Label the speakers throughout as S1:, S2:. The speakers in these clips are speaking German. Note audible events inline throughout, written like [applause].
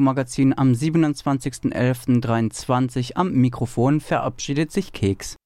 S1: Magazin am 27.11.23 am Mikrofon verabschiedet sich Keks.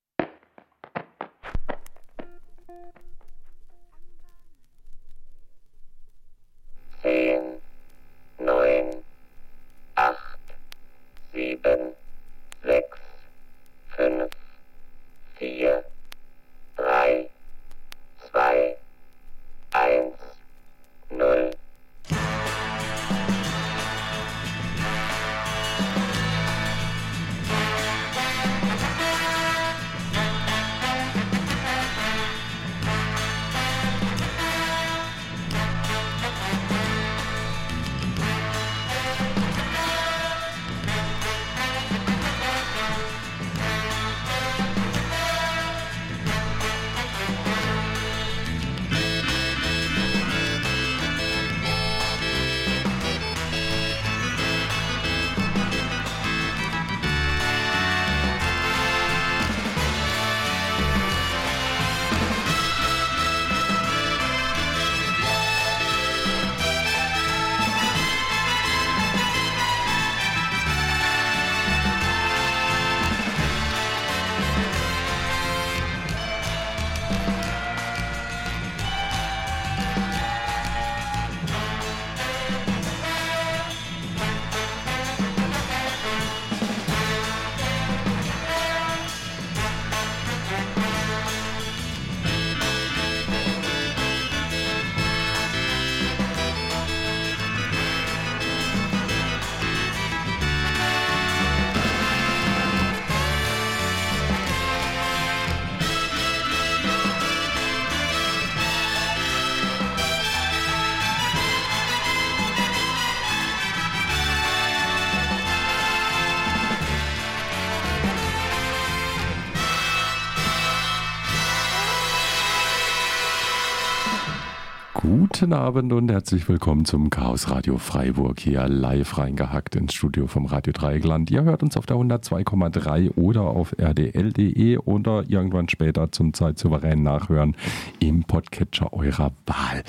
S2: Guten Abend und herzlich willkommen zum Chaos Radio Freiburg hier live reingehackt ins Studio vom Radio Dreieckland. Ihr hört uns auf der 102,3 oder auf rdl.de oder irgendwann später zum zeitsouveränen Nachhören im Podcatcher eurer Wahl.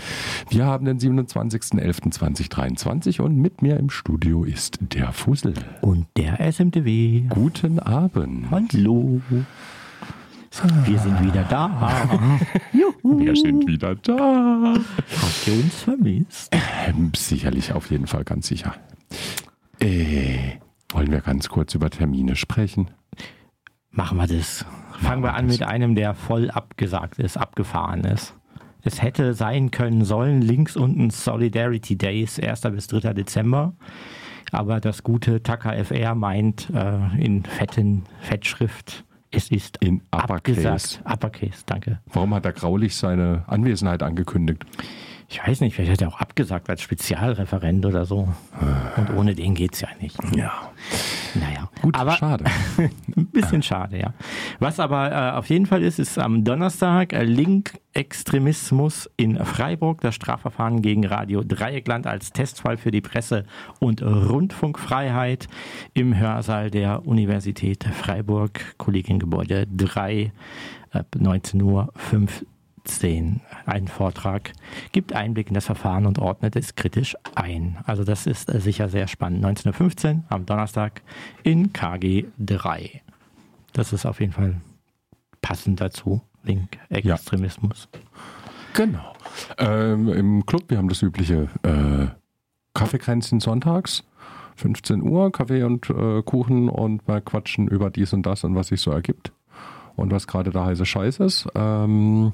S2: Wir haben den 27.11.2023 und mit mir im Studio ist der Fussel.
S3: Und der SMTW.
S2: Guten Abend.
S3: Hallo. Wir sind wieder da. [laughs]
S2: Juhu. Wir sind wieder da.
S3: Habt ihr uns vermisst?
S2: Ähm, sicherlich, auf jeden Fall, ganz sicher. Äh, wollen wir ganz kurz über Termine sprechen?
S3: Machen wir das. Fangen wir an mit einem, der voll abgesagt ist, abgefahren ist. Es hätte sein können sollen, links unten Solidarity Days, 1. bis 3. Dezember. Aber das gute Taka FR meint äh, in fetten Fettschrift, es ist
S2: In Uppercase.
S3: abgesagt. Uppercase, danke.
S2: Warum hat er graulich seine Anwesenheit angekündigt?
S3: Ich weiß nicht, vielleicht hat er auch abgesagt als Spezialreferent oder so. Und ohne den geht's ja nicht.
S2: Ja.
S3: Naja.
S2: Gut,
S3: aber
S2: schade. [laughs]
S3: ein bisschen schade, ja. Was aber äh, auf jeden Fall ist, ist am Donnerstag äh, Link-Extremismus in Freiburg, das Strafverfahren gegen Radio Dreieckland als Testfall für die Presse- und Rundfunkfreiheit im Hörsaal der Universität Freiburg, Kollegiengebäude 3, ab 19.15 Uhr. 10 einen Vortrag, gibt Einblick in das Verfahren und ordnet es kritisch ein. Also das ist äh, sicher sehr spannend. 19.15 Uhr am Donnerstag in KG 3. Das ist auf jeden Fall passend dazu. Link Extremismus.
S2: Genau. Ähm, Im Club, wir haben das übliche äh, Kaffeekränzchen sonntags. 15 Uhr, Kaffee und äh, Kuchen und wir quatschen über dies und das und was sich so ergibt und was gerade der heiße Scheiß ist. Ähm,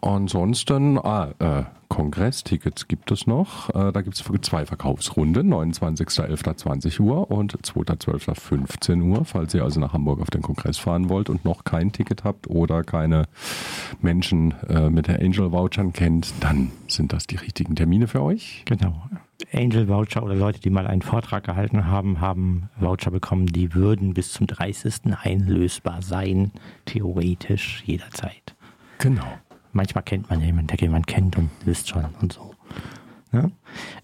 S2: ansonsten, ah, äh, Kongresstickets gibt es noch. Äh, da gibt es zwei Verkaufsrunden, 29.11.20 Uhr und 2.12.15 Uhr. Falls ihr also nach Hamburg auf den Kongress fahren wollt und noch kein Ticket habt oder keine Menschen äh, mit der Angel Vouchern kennt, dann sind das die richtigen Termine für euch.
S3: Genau. Angel Voucher oder Leute, die mal einen Vortrag gehalten haben, haben Voucher bekommen, die würden bis zum 30. einlösbar sein, theoretisch jederzeit.
S2: Genau.
S3: Manchmal kennt man jemanden, der jemanden kennt und wisst schon und so. Ja.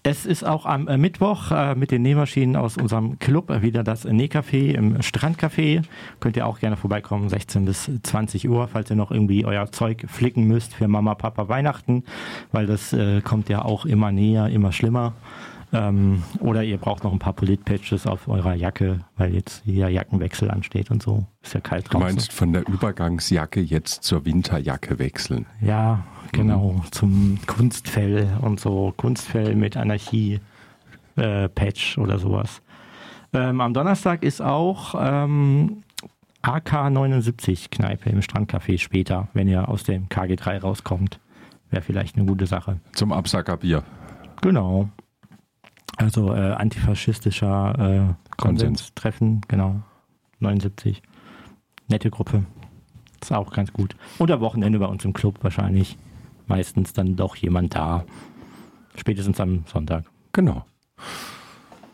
S3: Es ist auch am äh, Mittwoch äh, mit den Nähmaschinen aus unserem Club wieder das Nähcafé im Strandcafé. Könnt ihr auch gerne vorbeikommen, 16 bis 20 Uhr, falls ihr noch irgendwie euer Zeug flicken müsst für Mama, Papa, Weihnachten, weil das äh, kommt ja auch immer näher, immer schlimmer. Ähm, oder ihr braucht noch ein paar Politpatches auf eurer Jacke, weil jetzt hier Jackenwechsel ansteht und so. Ist ja kalt
S2: Du
S3: draußen.
S2: meinst von der Übergangsjacke jetzt zur Winterjacke wechseln?
S3: Ja, genau. Zum Kunstfell und so. Kunstfell mit Anarchie-Patch oder sowas. Ähm, am Donnerstag ist auch ähm, AK79 Kneipe im Strandcafé später, wenn ihr aus dem KG3 rauskommt. Wäre vielleicht eine gute Sache.
S2: Zum Absackerbier.
S3: Genau. Also äh, antifaschistischer äh,
S2: Konsens.
S3: Konsenstreffen, genau. 79. Nette Gruppe. Ist auch ganz gut. Und am Wochenende bei uns im Club wahrscheinlich. Meistens dann doch jemand da. Spätestens am Sonntag.
S2: Genau.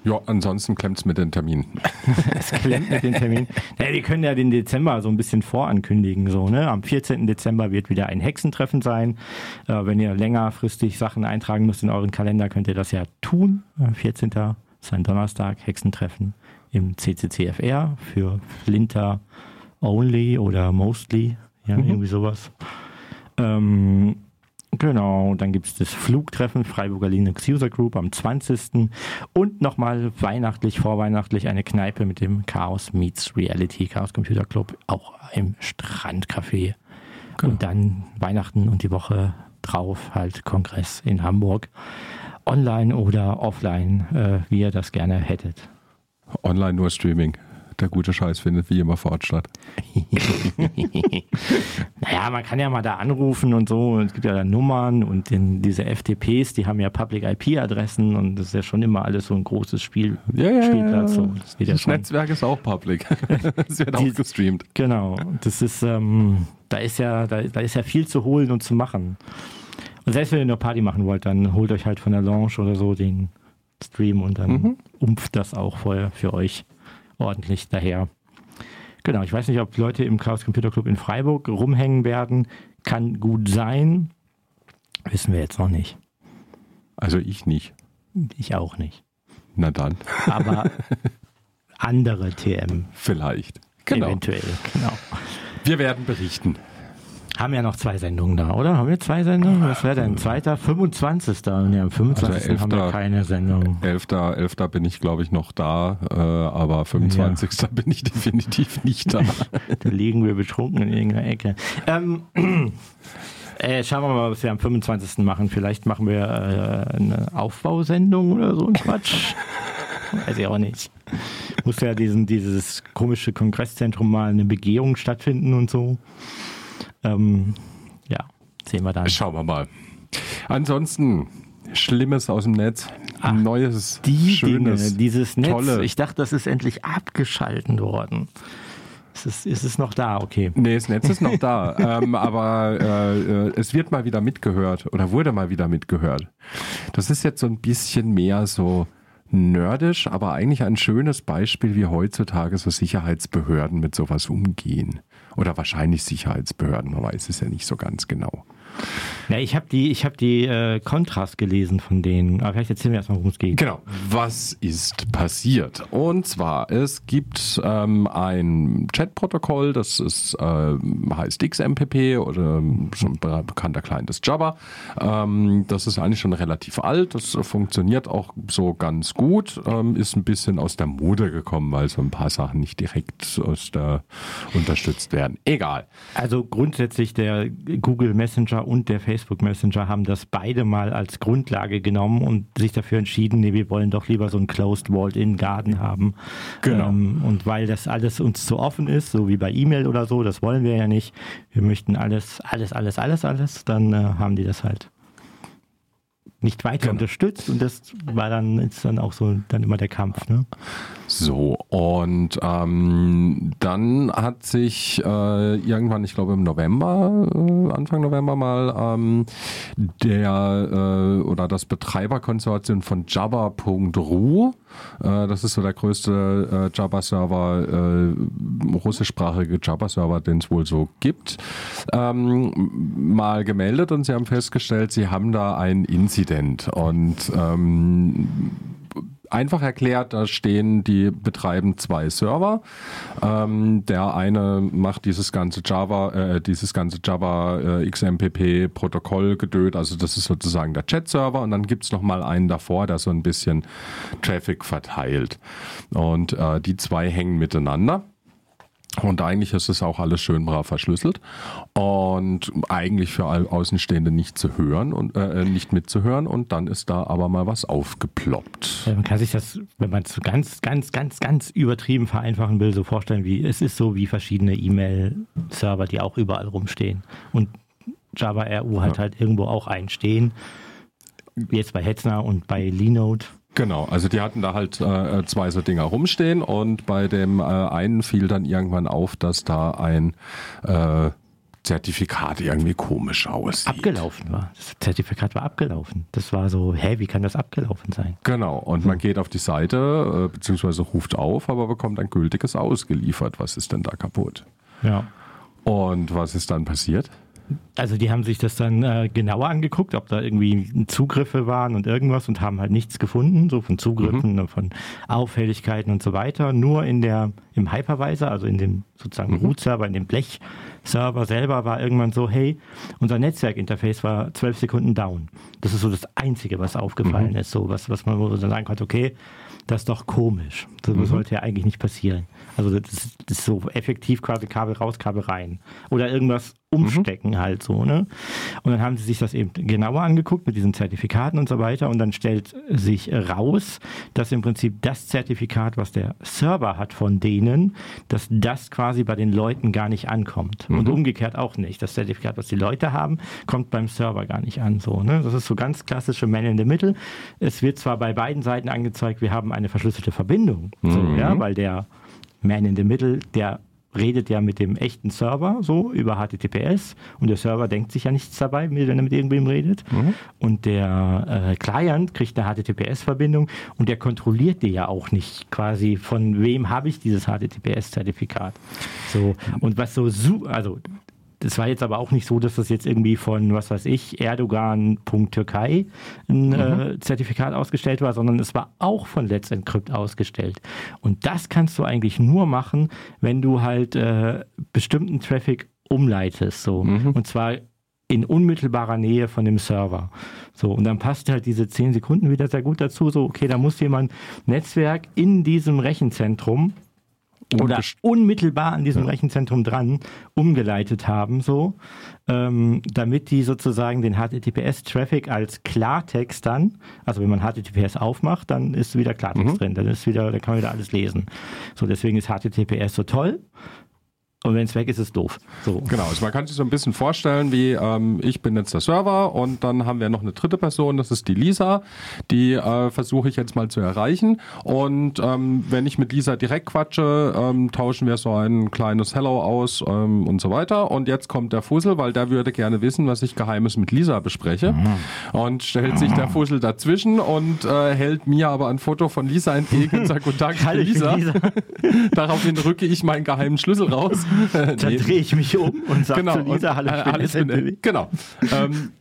S2: Ja, ansonsten klemmt es mit den Terminen. [laughs]
S3: Es klemmt mit den Terminen. Ja, wir können ja den Dezember so ein bisschen vorankündigen. So, ne? Am 14. Dezember wird wieder ein Hexentreffen sein. Äh, wenn ihr längerfristig Sachen eintragen müsst in euren Kalender, könnt ihr das ja tun. Äh, 14. ist ein Donnerstag, Hexentreffen im CCCFR für Flinter Only oder Mostly. Ja, irgendwie sowas. Ähm, Genau, dann gibt es das Flugtreffen Freiburger Linux User Group am 20. Und nochmal weihnachtlich, vorweihnachtlich eine Kneipe mit dem Chaos Meets Reality Chaos Computer Club, auch im Strandcafé. Und dann Weihnachten und die Woche drauf halt Kongress in Hamburg. Online oder offline, äh, wie ihr das gerne hättet.
S2: Online nur Streaming. Der gute Scheiß findet wie immer vor Ort statt. [laughs]
S3: Naja, man kann ja mal da anrufen und so. Es gibt ja da Nummern und den, diese FTPs, die haben ja Public IP-Adressen und das ist ja schon immer alles so ein großes Spiel, Spielplatz. So. Das ja
S2: Das. Netzwerk ist auch public. [laughs] Es wird
S3: Die-
S2: auch gestreamt.
S3: Genau, das ist, ähm, da ist ja, da, da ist ja viel zu holen und zu machen. Und selbst wenn ihr eine Party machen wollt, dann holt euch halt von der Lounge oder so den Stream und dann umft das auch vorher für euch ordentlich daher. Genau, ich weiß nicht, ob Leute im Chaos Computer Club in Freiburg rumhängen werden. Kann gut sein. Wissen wir jetzt noch nicht.
S2: Also ich nicht.
S3: Ich auch nicht.
S2: Na dann,
S3: Aber [laughs] andere TM
S2: vielleicht. Genau.
S3: eventuell. Genau.
S2: Wir werden berichten.
S3: Haben ja noch zwei Sendungen da, oder? Haben wir zwei Sendungen? Was wäre denn? Zweiter, 25. Nee, am 25.
S2: Also
S3: haben wir
S2: 11.
S3: keine Sendung.
S2: 11. 11. bin ich, glaube ich, noch da, äh, aber 25. bin ich [laughs] definitiv nicht da. [laughs]
S3: Da liegen wir betrunken in irgendeiner Ecke. Ähm, [clears throat] äh, schauen wir mal, was wir am 25. machen. Vielleicht machen wir äh, eine Aufbausendung oder so ein Quatsch. [laughs] Weiß ich auch nicht. Muss ja diesen, dieses komische Kongresszentrum mal eine Begehung stattfinden und so. Ähm, ja, sehen wir dann.
S2: Schauen wir mal. Ansonsten, Schlimmes aus dem Netz. Neues,
S3: Die
S2: Schönes,
S3: Dinge, dieses Netz.
S2: Tolle.
S3: Ich dachte, das ist endlich abgeschalten worden. Ist es, ist es noch da? Okay.
S2: Nee, das Netz ist noch da, [laughs] ähm, aber äh, es wird mal wieder mitgehört oder wurde mal wieder mitgehört. Das ist jetzt so ein bisschen mehr so nerdisch, aber eigentlich ein schönes Beispiel, wie heutzutage so Sicherheitsbehörden mit sowas umgehen. Oder wahrscheinlich Sicherheitsbehörden, man weiß es ja nicht so ganz genau.
S3: Ja, ich habe die, ich hab die äh, Kontras gelesen von denen. Aber vielleicht erzählen wir erstmal, worum es geht.
S2: Genau. Was ist passiert? Und zwar, es gibt ähm, ein Chatprotokoll, das ist, ähm, heißt XMPP oder schon ein be- bekannter Client ist Jabba. Ähm, das ist eigentlich schon relativ alt, das funktioniert auch so ganz gut, ähm, ist ein bisschen aus der Mode gekommen, weil so ein paar Sachen nicht direkt aus der unterstützt werden. Egal.
S3: Also grundsätzlich der Google Messenger und der Facebook Messenger haben das beide mal als Grundlage genommen und sich dafür entschieden, nee, wir wollen doch lieber so ein Closed Walled-in Garden haben.
S2: Genau.
S3: Ähm, und weil das alles uns zu offen ist, so wie bei E-Mail oder so, das wollen wir ja nicht. Wir möchten alles, alles, alles, alles, alles, dann äh, haben die das halt nicht weiter
S2: Genau.
S3: unterstützt und das war dann, ist dann auch so dann immer der Kampf, ne?
S2: So, und ähm, dann hat sich äh, irgendwann, ich glaube im November, äh, Anfang November mal, ähm, der äh, oder das Betreiberkonsortium von Jabba.ru, äh, das ist so der größte äh, Jabba-Server, äh, russischsprachige Jabba-Server, den es wohl so gibt, ähm, mal gemeldet und sie haben festgestellt, sie haben da ein Incident und ähm, einfach erklärt, da stehen, die betreiben zwei Server. Ähm, der eine macht dieses ganze Java, äh, dieses ganze Java äh, XMPP Protokoll gedöht, also das ist sozusagen der Chat-Server und dann gibt's noch mal einen davor, der so ein bisschen Traffic verteilt. Und äh, die zwei hängen miteinander. Und eigentlich ist es auch alles schön brav verschlüsselt und eigentlich für Außenstehende nicht zu hören und äh, nicht mitzuhören. Und dann ist da aber mal was aufgeploppt.
S3: Man kann sich das, wenn man es so ganz, ganz, ganz, ganz übertrieben vereinfachen will, so vorstellen, wie es ist so wie verschiedene E-Mail-Server, die auch überall rumstehen. Und Java RU hat
S2: Ja.
S3: halt irgendwo auch einstehen. Jetzt bei Hetzner und bei Linode.
S2: Genau, also die hatten da halt äh, zwei so Dinger rumstehen und bei dem äh, einen fiel dann irgendwann auf, dass da ein äh, Zertifikat irgendwie komisch aussieht.
S3: abgelaufen war. Das Zertifikat war abgelaufen. Das war so, hä, wie kann das abgelaufen sein?
S2: Genau, und man geht auf die Seite, äh, beziehungsweise ruft auf, aber bekommt ein gültiges ausgeliefert. Was ist denn da kaputt?
S3: Ja.
S2: Und was ist dann passiert?
S3: Also die haben sich das dann äh, genauer angeguckt, ob da irgendwie Zugriffe waren und irgendwas und haben halt nichts gefunden, so von Zugriffen, von Auffälligkeiten und so weiter. Nur in der, im Hypervisor, also in dem sozusagen Root-Server, in dem Blech-Server selber war irgendwann so, hey, unser Netzwerkinterface war zwölf Sekunden down. Das ist so das Einzige, was aufgefallen ist, so was, was man so sagen konnte, okay, das ist doch komisch. Das sollte ja eigentlich nicht passieren. Also das das ist so effektiv quasi Kabel raus, Kabel rein. Oder irgendwas umstecken halt so, ne? Und dann haben sie sich das eben genauer angeguckt mit diesen Zertifikaten und so weiter und dann stellt sich raus, dass im Prinzip das Zertifikat, was der Server hat von denen, dass das quasi bei den Leuten gar nicht ankommt. Und umgekehrt auch nicht. Das Zertifikat, was die Leute haben, kommt beim Server gar nicht an, so, ne? Das ist so ganz klassische Man in the Middle. Es wird zwar bei beiden Seiten angezeigt, wir haben eine verschlüsselte Verbindung, so, ja, weil der Man in the Middle, der redet ja mit dem echten Server so über HTTPS und der Server denkt sich ja nichts dabei, wenn er mit irgendwem redet. Und der äh, Client kriegt eine HTTPS-Verbindung und der kontrolliert die ja auch nicht quasi, von wem habe ich dieses HTTPS-Zertifikat. So, und was so, also das war jetzt aber auch nicht so, dass das jetzt irgendwie von, was weiß ich, Erdogan.türkei ein äh, Zertifikat ausgestellt war, sondern es war auch von Let's Encrypt ausgestellt. Und das kannst du eigentlich nur machen, wenn du halt äh, bestimmten Traffic umleitest. So. Und zwar in unmittelbarer Nähe von dem Server. So, und dann passt halt diese 10 Sekunden wieder sehr gut dazu. So, okay, da muss jemand Netzwerk in diesem Rechenzentrum oder unmittelbar an diesem Rechenzentrum dran umgeleitet haben, so, ähm, damit die sozusagen den HTTPS-Traffic als Klartext dann, also wenn man HTTPS aufmacht, dann ist wieder Klartext drin, dann ist wieder, dann kann man wieder alles lesen. So, deswegen ist HTTPS so toll. Und wenn es weg ist, ist es doof. So.
S2: Genau, also man kann sich so ein bisschen vorstellen, wie ähm, ich bin jetzt der Server und dann haben wir noch eine dritte Person, das ist die Lisa, die äh, versuche ich jetzt mal zu erreichen und ähm, wenn ich mit Lisa direkt quatsche, ähm, tauschen wir so ein kleines Hello aus ähm, und so weiter und jetzt kommt der Fussel, weil der würde gerne wissen, was ich Geheimes mit Lisa bespreche und stellt sich der Fussel dazwischen und äh, hält mir aber ein Foto von Lisa entgegen und sagt, guten Tag, ich bin
S3: Hallo, ich bin
S2: Lisa.
S3: Lisa. [laughs]
S2: Daraufhin rücke ich meinen geheimen Schlüssel raus. [laughs]
S3: Dann drehe ich mich um und sage zu Lisa, hallo, ich
S2: äh,
S3: bin
S2: alles
S3: SMPW.
S2: bin- Genau. ähm,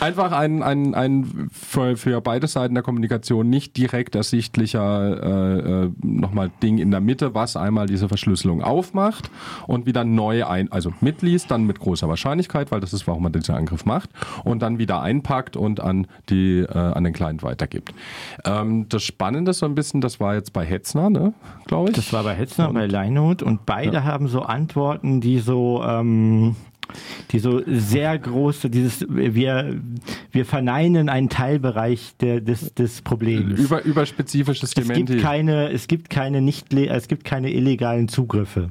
S2: einfach ein, ein, ein für, für beide Seiten der Kommunikation nicht direkt ersichtlicher äh, äh, nochmal Ding in der Mitte, was einmal diese Verschlüsselung aufmacht und wieder neu ein, also mitliest, dann mit großer Wahrscheinlichkeit, weil das ist, warum man diesen Angriff macht, und dann wieder einpackt und an die äh, an den Client weitergibt. Ähm, das Spannende ist so ein bisschen, das war jetzt bei Hetzner, ne, glaube ich.
S3: Das war bei Hetzner, bei Leinot und beide haben so Antworten, die so, ähm, die so sehr große, dieses, wir, wir verneinen einen Teilbereich der, des, des Problems.
S2: über, überspezifisches
S3: es gibt
S2: Dementi.
S3: keine, es gibt keine nicht, es gibt keine illegalen Zugriffe.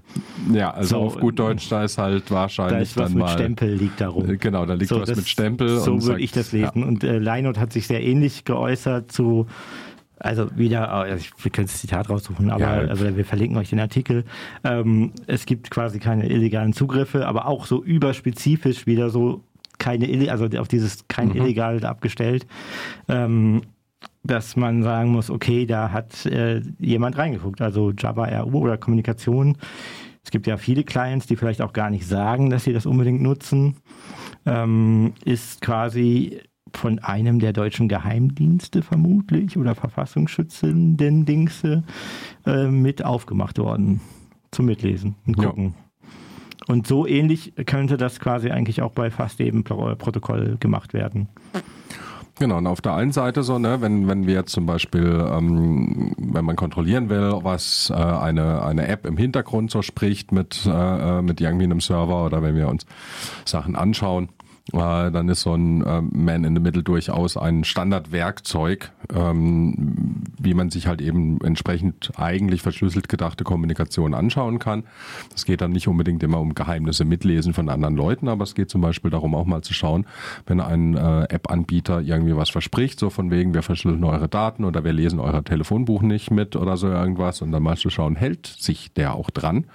S2: Ja, also
S3: So,
S2: auf gut Deutsch, da ist halt wahrscheinlich
S3: Da ist was
S2: dann
S3: mit
S2: mal.
S3: Stempel liegt darum.
S2: Genau, da liegt was
S3: das-
S2: mit Stempel.
S3: So würde ich das lesen. Und äh, Leinot hat sich sehr ähnlich geäußert zu, also wieder, also ich, wir können das Zitat raussuchen, aber
S2: Ja.
S3: also wir verlinken euch den Artikel. Ähm, es gibt quasi keine illegalen Zugriffe, aber auch so überspezifisch wieder so keine, also auf dieses kein illegal abgestellt. Ähm, dass man sagen muss, okay, da hat äh, jemand reingeguckt, also Java RU oder Kommunikation. Es gibt ja viele Clients, die vielleicht auch gar nicht sagen, dass sie das unbedingt nutzen. Ähm, ist quasi von einem der deutschen Geheimdienste vermutlich oder verfassungsschützenden Dingse äh, mit aufgemacht worden zum Mitlesen und
S2: Ja.
S3: gucken. Und so ähnlich könnte das quasi eigentlich auch bei fast jedem Pro Protokoll gemacht werden.
S2: Genau, und auf der einen Seite so, ne, wenn, wenn wir jetzt zum Beispiel, ähm, wenn man kontrollieren will, was äh, eine, eine App im Hintergrund so spricht mit, äh, äh, mit irgendwie einem Server oder wenn wir uns Sachen anschauen, äh, dann ist so ein äh, Man in the Middle durchaus ein Standardwerkzeug, ähm, wie man sich halt eben entsprechend eigentlich verschlüsselt gedachte Kommunikation anschauen kann. Es geht dann nicht unbedingt immer um Geheimnisse mitlesen von anderen Leuten, aber es geht zum Beispiel darum, auch mal zu schauen, wenn ein äh, App-Anbieter irgendwie was verspricht, so von wegen, wir verschlüsseln eure Daten oder wir lesen euer Telefonbuch nicht mit oder so irgendwas und dann mal zu schauen, hält sich der auch dran.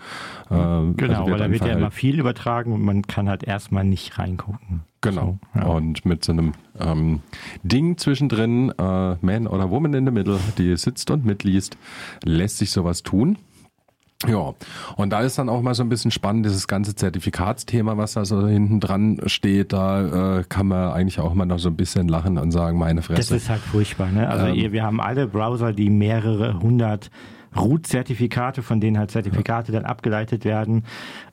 S2: Äh,
S3: Genau,
S2: also
S3: weil da wird ja immer viel übertragen und man kann halt erstmal nicht reingucken.
S2: Genau.
S3: So, ja.
S2: Und mit so einem ähm, Ding zwischendrin, äh, Man oder Woman in the Middle, die sitzt und mitliest, lässt sich sowas tun. Ja, und da ist dann auch mal so ein bisschen spannend, dieses ganze Zertifikatsthema, was da so hinten dran steht, da äh, kann man eigentlich auch mal noch so ein bisschen lachen und sagen, meine
S3: Das
S2: Fresse.
S3: ist halt furchtbar. Ne? Also
S2: Ähm.
S3: ihr, wir haben alle Browser, die mehrere hundert Root-Zertifikate, von denen halt Zertifikate dann abgeleitet werden,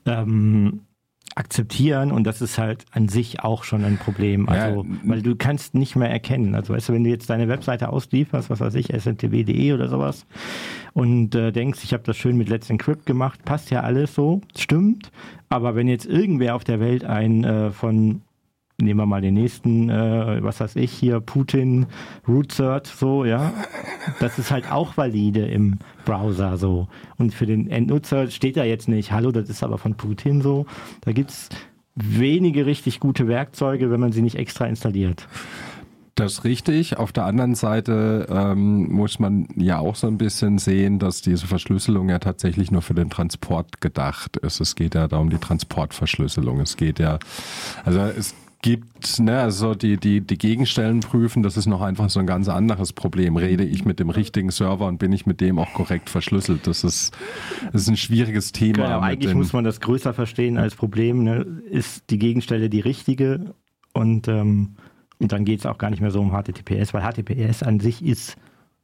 S3: ähm, akzeptieren und das ist halt an sich auch schon ein Problem. Also,
S2: Ja,
S3: weil du kannst nicht mehr erkennen. Also weißt du, wenn du jetzt deine Webseite auslieferst, was weiß ich, smtb.de oder sowas und äh, denkst, ich habe das schön mit Let's Encrypt gemacht, passt ja alles so, stimmt. Aber wenn jetzt irgendwer auf der Welt ein äh, von nehmen wir mal den nächsten, äh, was weiß ich hier, Putin, Root Cert, so, ja. Das ist halt auch valide im Browser so. Und für den Endnutzer steht da jetzt nicht, hallo, das ist aber von Putin so. Da gibt's wenige richtig gute Werkzeuge, wenn man sie nicht extra installiert.
S2: Das ist richtig. Auf der anderen Seite ähm, muss man ja auch so ein bisschen sehen, dass diese Verschlüsselung ja tatsächlich nur für den Transport gedacht ist. Es geht ja da um die Transportverschlüsselung. Es geht ja, also es gibt, ne, also die, die, die Gegenstellen prüfen, das ist noch einfach so ein ganz anderes Problem. Rede ich mit dem richtigen Server und bin ich mit dem auch korrekt verschlüsselt? Das ist, das ist ein schwieriges Thema.
S3: Genau, eigentlich muss man das größer verstehen als Problem. Ne? Ist die Gegenstelle die richtige? Und, ähm, und dann geht es auch gar nicht mehr so um HTTPS, weil HTTPS an sich ist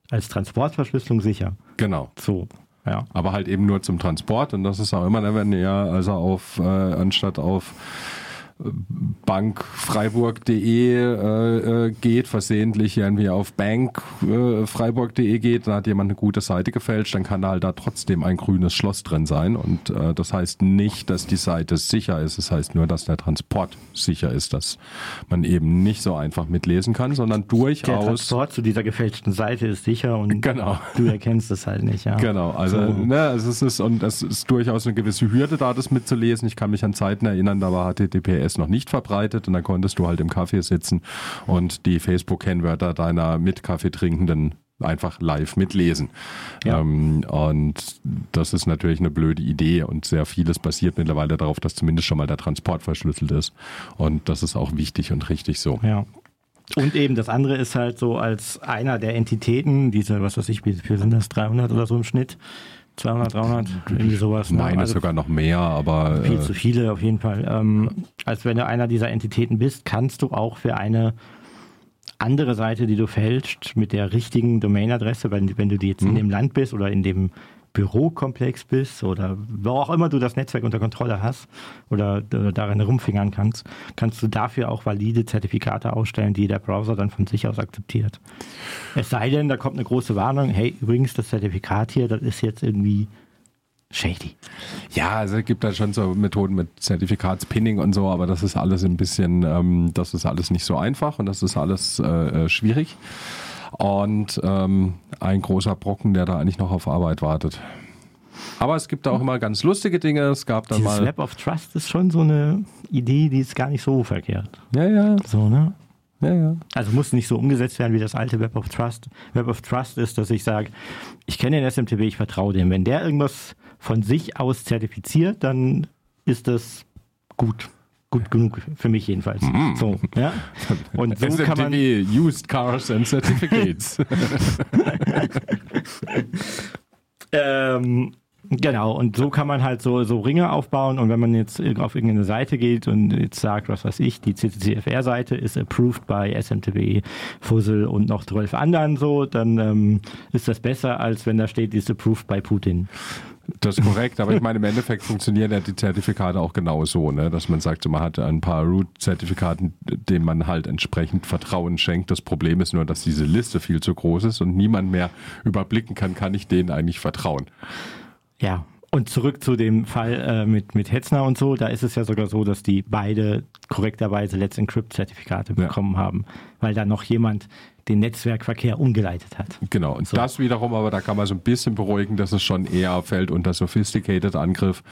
S3: als Transportverschlüsselung sicher.
S2: Genau.
S3: So, ja.
S2: aber halt eben nur zum Transport und das ist auch immer, ne, wenn ihr also auf, äh, anstatt auf bankfreiburg.de äh, äh, geht, versehentlich irgendwie auf bankfreiburg.de geht, dann hat jemand eine gute Seite gefälscht, dann kann da halt da trotzdem ein grünes Schloss drin sein und äh, das heißt nicht, dass die Seite sicher ist, es heißt nur, dass der Transport sicher ist, dass man eben nicht so einfach mitlesen kann, sondern
S3: Der
S2: durchaus
S3: Transport zu dieser gefälschten Seite ist sicher und [laughs]
S2: Genau.
S3: du erkennst es halt nicht. Ja.
S2: Genau, also
S3: So.
S2: ne, es ist, und es ist durchaus eine gewisse Hürde da, das mitzulesen. Ich kann mich an Zeiten erinnern, da war HTTPS noch nicht verbreitet und dann konntest du halt im Kaffee sitzen und die Facebook-Kennwörter deiner mit Kaffee trinkenden einfach live mitlesen.
S3: Ja.
S2: Ähm, und das ist natürlich eine blöde Idee und sehr vieles basiert mittlerweile darauf, dass zumindest schon mal der Transport verschlüsselt ist. Und das ist auch wichtig und richtig so.
S3: Ja. Und eben das andere ist halt so als einer der Entitäten, diese, was weiß ich, wie viel sind das, 300 oder so im Schnitt? 200, 300, irgendwie sowas. ne?
S2: Meine
S3: Also
S2: sogar noch mehr, aber
S3: Viel
S2: äh,
S3: zu viele auf jeden Fall. Ähm, als wenn du einer dieser Entitäten bist, kannst du auch für eine andere Seite, die du fälscht, mit der richtigen Domainadresse, wenn, wenn du die jetzt in dem Land bist oder in dem Bürokomplex bist oder wo auch immer du das Netzwerk unter Kontrolle hast oder, oder darin rumfingern kannst, kannst du dafür auch valide Zertifikate ausstellen, die der Browser dann von sich aus akzeptiert. Es sei denn, da kommt eine große Warnung, hey, übrigens, das Zertifikat hier, das ist jetzt irgendwie shady.
S2: Ja, also es gibt da schon so Methoden mit Zertifikatspinning und so, aber das ist alles ein bisschen, ähm, das ist alles nicht so einfach und das ist alles äh, äh, schwierig. Und ähm, ein großer Brocken, der da eigentlich noch auf Arbeit wartet. Aber es gibt da auch immer ganz lustige Dinge. Es gab da
S3: Dieses
S2: mal.
S3: Web of Trust ist schon so eine Idee, die ist gar nicht so verkehrt.
S2: Ja, ja,
S3: So, ne?
S2: ja, ja.
S3: Also muss nicht so umgesetzt werden wie das alte Web of Trust. Web of Trust ist, dass ich sage, ich kenne den SMTP, ich vertraue dem. Wenn der irgendwas von sich aus zertifiziert, dann ist das gut. Gut genug für mich jedenfalls. So, ja. Und so kann man,
S2: SMTV, Used Cars and Certificates. [laughs]
S3: ähm, Genau, und so kann man halt so, so Ringe aufbauen und wenn man jetzt auf irgendeine Seite geht und jetzt sagt, was weiß ich, die CCCFR-Seite ist approved by SMTB, Fussel und noch 12 anderen so, dann ähm, ist das besser, als wenn da steht, die ist approved by Putin.
S2: Das ist korrekt, aber ich meine, im Endeffekt funktionieren ja die Zertifikate auch genauso, ne? dass man sagt, man hat ein paar Root-Zertifikaten, denen man halt entsprechend Vertrauen schenkt. Das Problem ist nur, dass diese Liste viel zu groß ist und niemand mehr überblicken kann, kann ich denen eigentlich vertrauen.
S3: Ja, und zurück zu dem Fall äh, mit, mit Hetzner und so, da ist es ja sogar so, dass die beide korrekterweise Let's Encrypt-Zertifikate
S2: Ja.
S3: bekommen haben, weil da noch jemand den Netzwerkverkehr umgeleitet hat.
S2: Genau, und
S3: So.
S2: das wiederum, aber da kann man so ein bisschen beruhigen, dass es schon eher fällt unter Sophisticated Angriff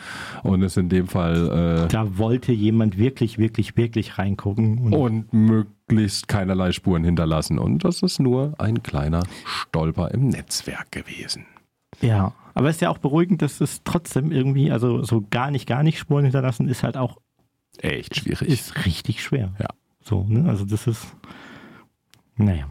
S2: und es in dem Fall
S3: Da wollte jemand wirklich, wirklich, wirklich reingucken. Und
S2: äh, und möglichst keinerlei Spuren hinterlassen. Und das ist nur ein kleiner Stolper im Netzwerk gewesen.
S3: Ja, aber es ist ja auch beruhigend, dass es trotzdem irgendwie, also so gar nicht, gar nicht Spuren hinterlassen, ist halt auch,
S2: Echt schwierig.
S3: ist richtig schwer.
S2: Ja.
S3: So, ne? Also das ist, naja.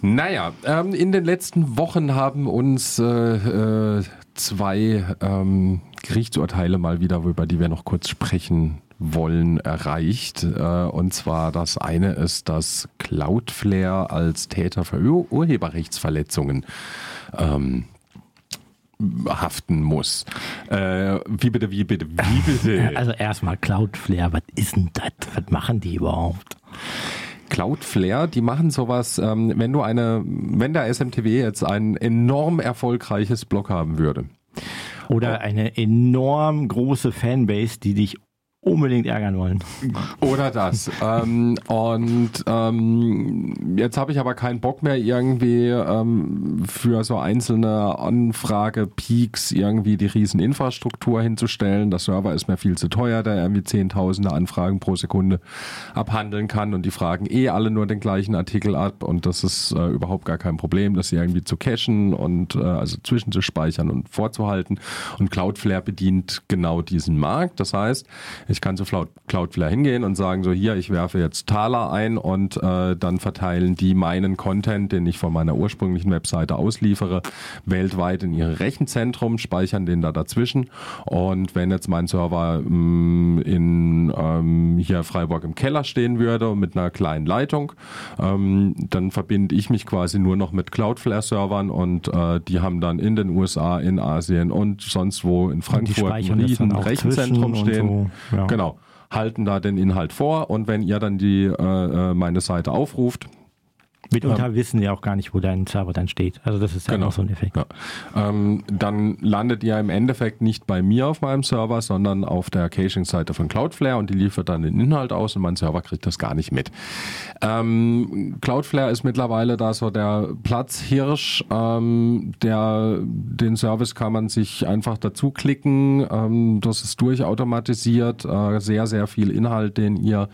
S2: Naja, ähm, in den letzten Wochen haben uns äh, äh, zwei ähm, Gerichtsurteile mal wieder, über die wir noch kurz sprechen wollen, erreicht. Äh, und zwar das eine ist, dass Cloudflare als Täter für Ur Urheberrechtsverletzungen ähm, haften muss. Äh, wie bitte, wie bitte, wie bitte? [laughs]
S3: Also erstmal Cloudflare, was ist denn das? Was machen die überhaupt?
S2: Cloudflare, die machen sowas, ähm, wenn du eine, wenn der SMTW jetzt ein enorm erfolgreiches Blog haben würde.
S3: Oder eine enorm große Fanbase, die dich unbedingt ärgern wollen.
S2: Oder das. [laughs] ähm, und ähm, jetzt habe ich aber keinen Bock mehr irgendwie ähm, für so einzelne Anfrage-Peaks irgendwie die riesen Infrastruktur hinzustellen. Der Server ist mir viel zu teuer, der irgendwie zehntausende Anfragen pro Sekunde abhandeln kann und die fragen eh alle nur den gleichen Artikel ab und das ist äh, überhaupt gar kein Problem, das irgendwie zu cachen und äh, also zwischenzuspeichern und vorzuhalten. Und Cloudflare bedient genau diesen Markt. Das heißt, ich kann zu Cloud- Cloudflare hingehen und sagen so, hier, ich werfe jetzt Taler ein und äh, dann verteilen die meinen Content, den ich von meiner ursprünglichen Webseite ausliefere, weltweit in ihr Rechenzentrum, speichern den da dazwischen. Und wenn jetzt mein Server mh, in ähm, hier Freiburg im Keller stehen würde mit einer kleinen Leitung, ähm, dann verbinde ich mich quasi nur noch mit Cloudflare-Servern und äh, die haben dann in den USA, in Asien und sonst wo in Frankfurt ein riesen Rechenzentrum stehen.
S3: so, ja.
S2: Genau. Halten da den Inhalt vor und wenn ihr dann die äh, äh, meine Seite aufruft,
S3: Mitunter wissen die auch gar nicht, wo dein Server dann steht. Also das ist ja
S2: Genau.
S3: auch so ein Effekt.
S2: Ja. Ähm, dann landet ihr im Endeffekt nicht bei mir auf meinem Server, sondern auf der Caching-Seite von Cloudflare und die liefert dann den Inhalt aus und mein Server kriegt das gar nicht mit. Ähm, Cloudflare ist mittlerweile da so der Platzhirsch. Ähm, der, den Service kann man sich einfach dazu klicken. Ähm, das ist durchautomatisiert. Äh, sehr, sehr viel Inhalt, den ihr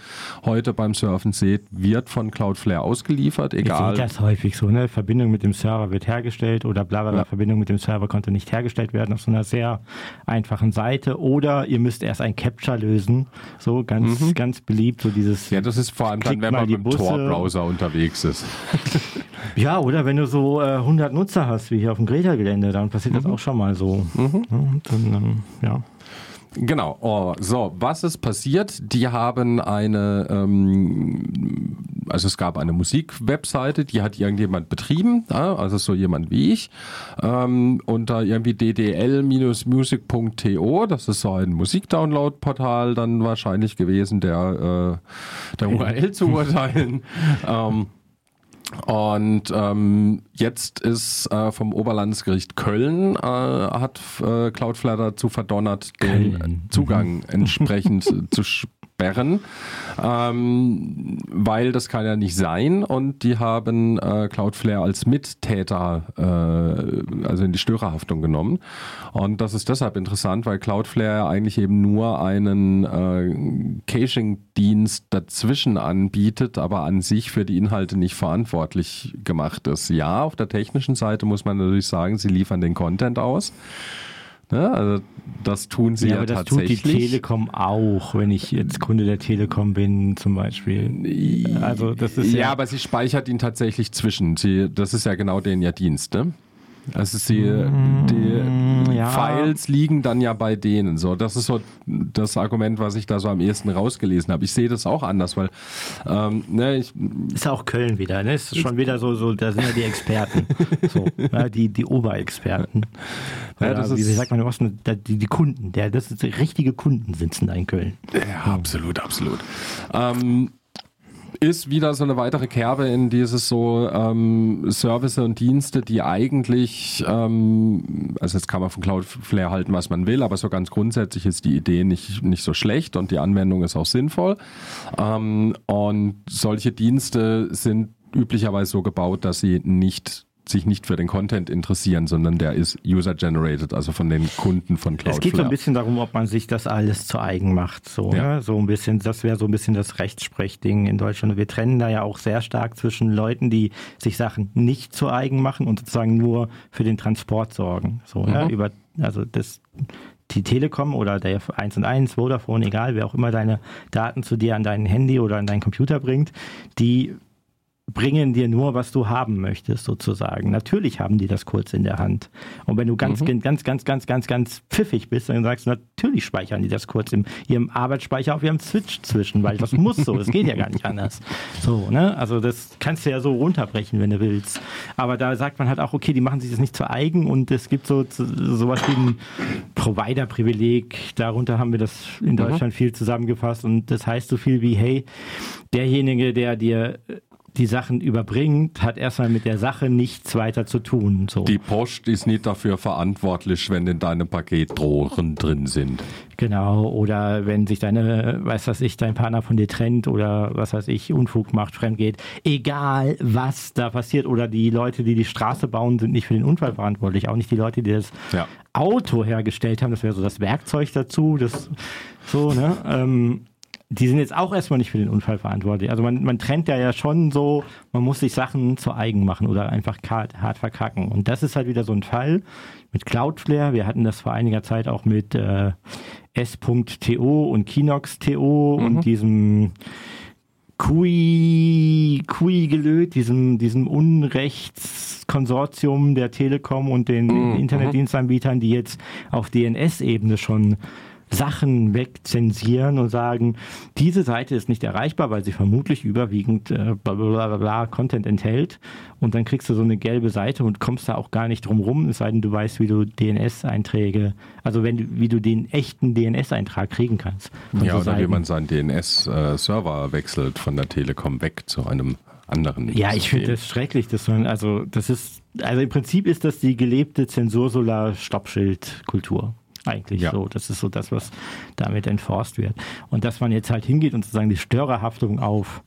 S2: heute beim Surfen seht, wird von Cloudflare ausgeliefert.
S3: Ich
S2: Egal.
S3: sehe das häufig so, ne? Verbindung mit dem Server wird hergestellt oder bla bla bla,
S2: Ja.
S3: Verbindung mit dem Server konnte nicht hergestellt werden auf so einer sehr einfachen Seite. Oder ihr müsst erst ein Capture lösen. So ganz, ganz beliebt, so dieses.
S2: Mhm. Ja, das ist vor allem dann, wenn man mit dem. Tor-Browser unterwegs ist. [laughs]
S3: Ja, oder wenn du so äh, 100 Nutzer hast, wie hier auf dem Greta-Gelände, dann passiert
S2: Mhm.
S3: das auch schon mal so. Ja, und dann, ähm, ja.
S2: Genau. Oh, so, was ist passiert? Die haben eine, ähm, also es gab eine Musik-Webseite, die hat irgendjemand betrieben, ja, also so jemand wie ich, ähm, unter irgendwie ddl-music.to, das ist so ein Musikdownload-Portal dann wahrscheinlich gewesen, der, äh, der URL zu [laughs] urteilen. ähm, und ähm, jetzt ist äh, vom Oberlandesgericht Köln äh, hat äh, Cloudflare dazu verdonnert, den. Zugang entsprechend [laughs] zu sperren, ähm, weil das kann ja nicht sein. Und die haben äh, Cloudflare als Mittäter, äh, also in die Störerhaftung genommen. Und das ist deshalb interessant, weil Cloudflare eigentlich eben nur einen äh, Caching-Dienst dazwischen anbietet, aber an sich für die Inhalte nicht verantwortlich gemacht ist. Ja, auf der technischen Seite muss man natürlich sagen, sie liefern den Content aus. Ne? Also das tun sie
S3: ja,
S2: ja,
S3: aber das tut die. Telekom auch, wenn ich jetzt Kunde der Telekom bin, zum Beispiel. Also das ist ja,
S2: ja, aber sie speichert ihn tatsächlich zwischen. Sie, das ist ja genau den ihr Dienst, ne? Also sie, die
S3: ja.
S2: Files liegen dann ja bei denen. So, das ist so das Argument, was ich da so am ehesten rausgelesen habe. Ich sehe das auch anders, weil ähm, ne, ich,
S3: Ist auch Köln wieder, ne? Ist schon wieder so, so da sind ja die Experten. [laughs] so, ja, die, die Oberexperten.
S2: Ja, das
S3: wie
S2: ist-
S3: sagt man im Osten, da- die, die Kunden, der, das ist richtige Kunden sitzen da in Köln.
S2: Ja, absolut, absolut. Ähm, ist wieder so eine weitere Kerbe in dieses so ähm, Service und Dienste, die eigentlich, ähm, also jetzt kann man von Cloudflare halten, was man will, aber so ganz grundsätzlich ist die Idee nicht, nicht so schlecht und die Anwendung ist auch sinnvoll. Ähm, und solche Dienste sind üblicherweise so gebaut, dass sie nicht sich nicht für den Content interessieren, sondern der ist user-generated, also von den Kunden von Cloudflare.
S3: Es geht so ein bisschen darum, ob man sich das alles zu eigen macht. So,
S2: Ja.
S3: ne? so ein bisschen, das wäre so ein bisschen das Rechtssprechding in Deutschland. Wir trennen da ja auch sehr stark zwischen Leuten, die sich Sachen nicht zu eigen machen und sozusagen nur für den Transport sorgen. So, ja,
S2: Mhm.
S3: über, also das, die Telekom oder der 1 und 1, Vodafone, egal, wer auch immer deine Daten zu dir an dein Handy oder an deinen Computer bringt, die bringen dir nur, was du haben möchtest, sozusagen. Natürlich haben die das kurz in der Hand. Und wenn du ganz,
S2: Mhm.
S3: ganz, ganz, ganz, ganz, ganz pfiffig bist, dann sagst du, natürlich speichern die das kurz in ihrem Arbeitsspeicher auf ihrem Switch zwischen, weil das muss so, es geht ja gar nicht anders. So, ne? Also das kannst du ja so runterbrechen, wenn du willst. Aber da sagt man halt auch, okay, die machen sich das nicht zu eigen und es gibt so sowas wie ein Provider-Privileg. Darunter haben wir das in Deutschland viel zusammengefasst und das heißt so viel wie, hey, derjenige, der dir die Sachen überbringt, hat erstmal mit der Sache nichts weiter zu tun. So.
S2: Die Post ist nicht dafür verantwortlich, wenn in deinem Paket Drohren drin sind.
S3: Genau, oder wenn sich deine, weiß was ich, dein Partner von dir trennt oder was weiß ich, Unfug macht, fremd geht. Egal, was da passiert. Oder die Leute, die die Straße bauen, sind nicht für den Unfall verantwortlich. Auch nicht die Leute, die das
S2: Ja.
S3: Auto hergestellt haben. Das wäre so das Werkzeug dazu. Das, so, ne? Ähm, die sind jetzt auch erstmal nicht für den Unfall verantwortlich. Also man, man trennt ja ja schon so, man muss sich Sachen zu eigen machen oder einfach hart, hart verkacken. Und das ist halt wieder so ein Fall mit Cloudflare. Wir hatten das vor einiger Zeit auch mit äh, S.to und Kinox.to und diesem Kui, Kui gelöt, diesem, diesem Unrechtskonsortium der Telekom und den Internetdienstanbietern, die jetzt auf DNS-Ebene schon Sachen wegzensieren und sagen, diese Seite ist nicht erreichbar, weil sie vermutlich überwiegend äh, bla, bla, bla, bla Content enthält. Und dann kriegst du so eine gelbe Seite und kommst da auch gar nicht drum rum, es sei denn, du weißt, wie du DNS-Einträge, also wenn wie du den echten DNS-Eintrag kriegen kannst.
S2: Ja,
S3: so
S2: oder wie
S3: Seiten.
S2: man seinen DNS-Server wechselt von der Telekom weg zu einem anderen.
S3: Ja, ich finde das schrecklich, dass man, also das ist, also im Prinzip ist das die gelebte Zensursolar-Stoppschild-Kultur. Eigentlich
S2: Ja.
S3: so. Das ist so das, was damit enforced wird. Und dass man jetzt halt hingeht und sozusagen die Störerhaftung auf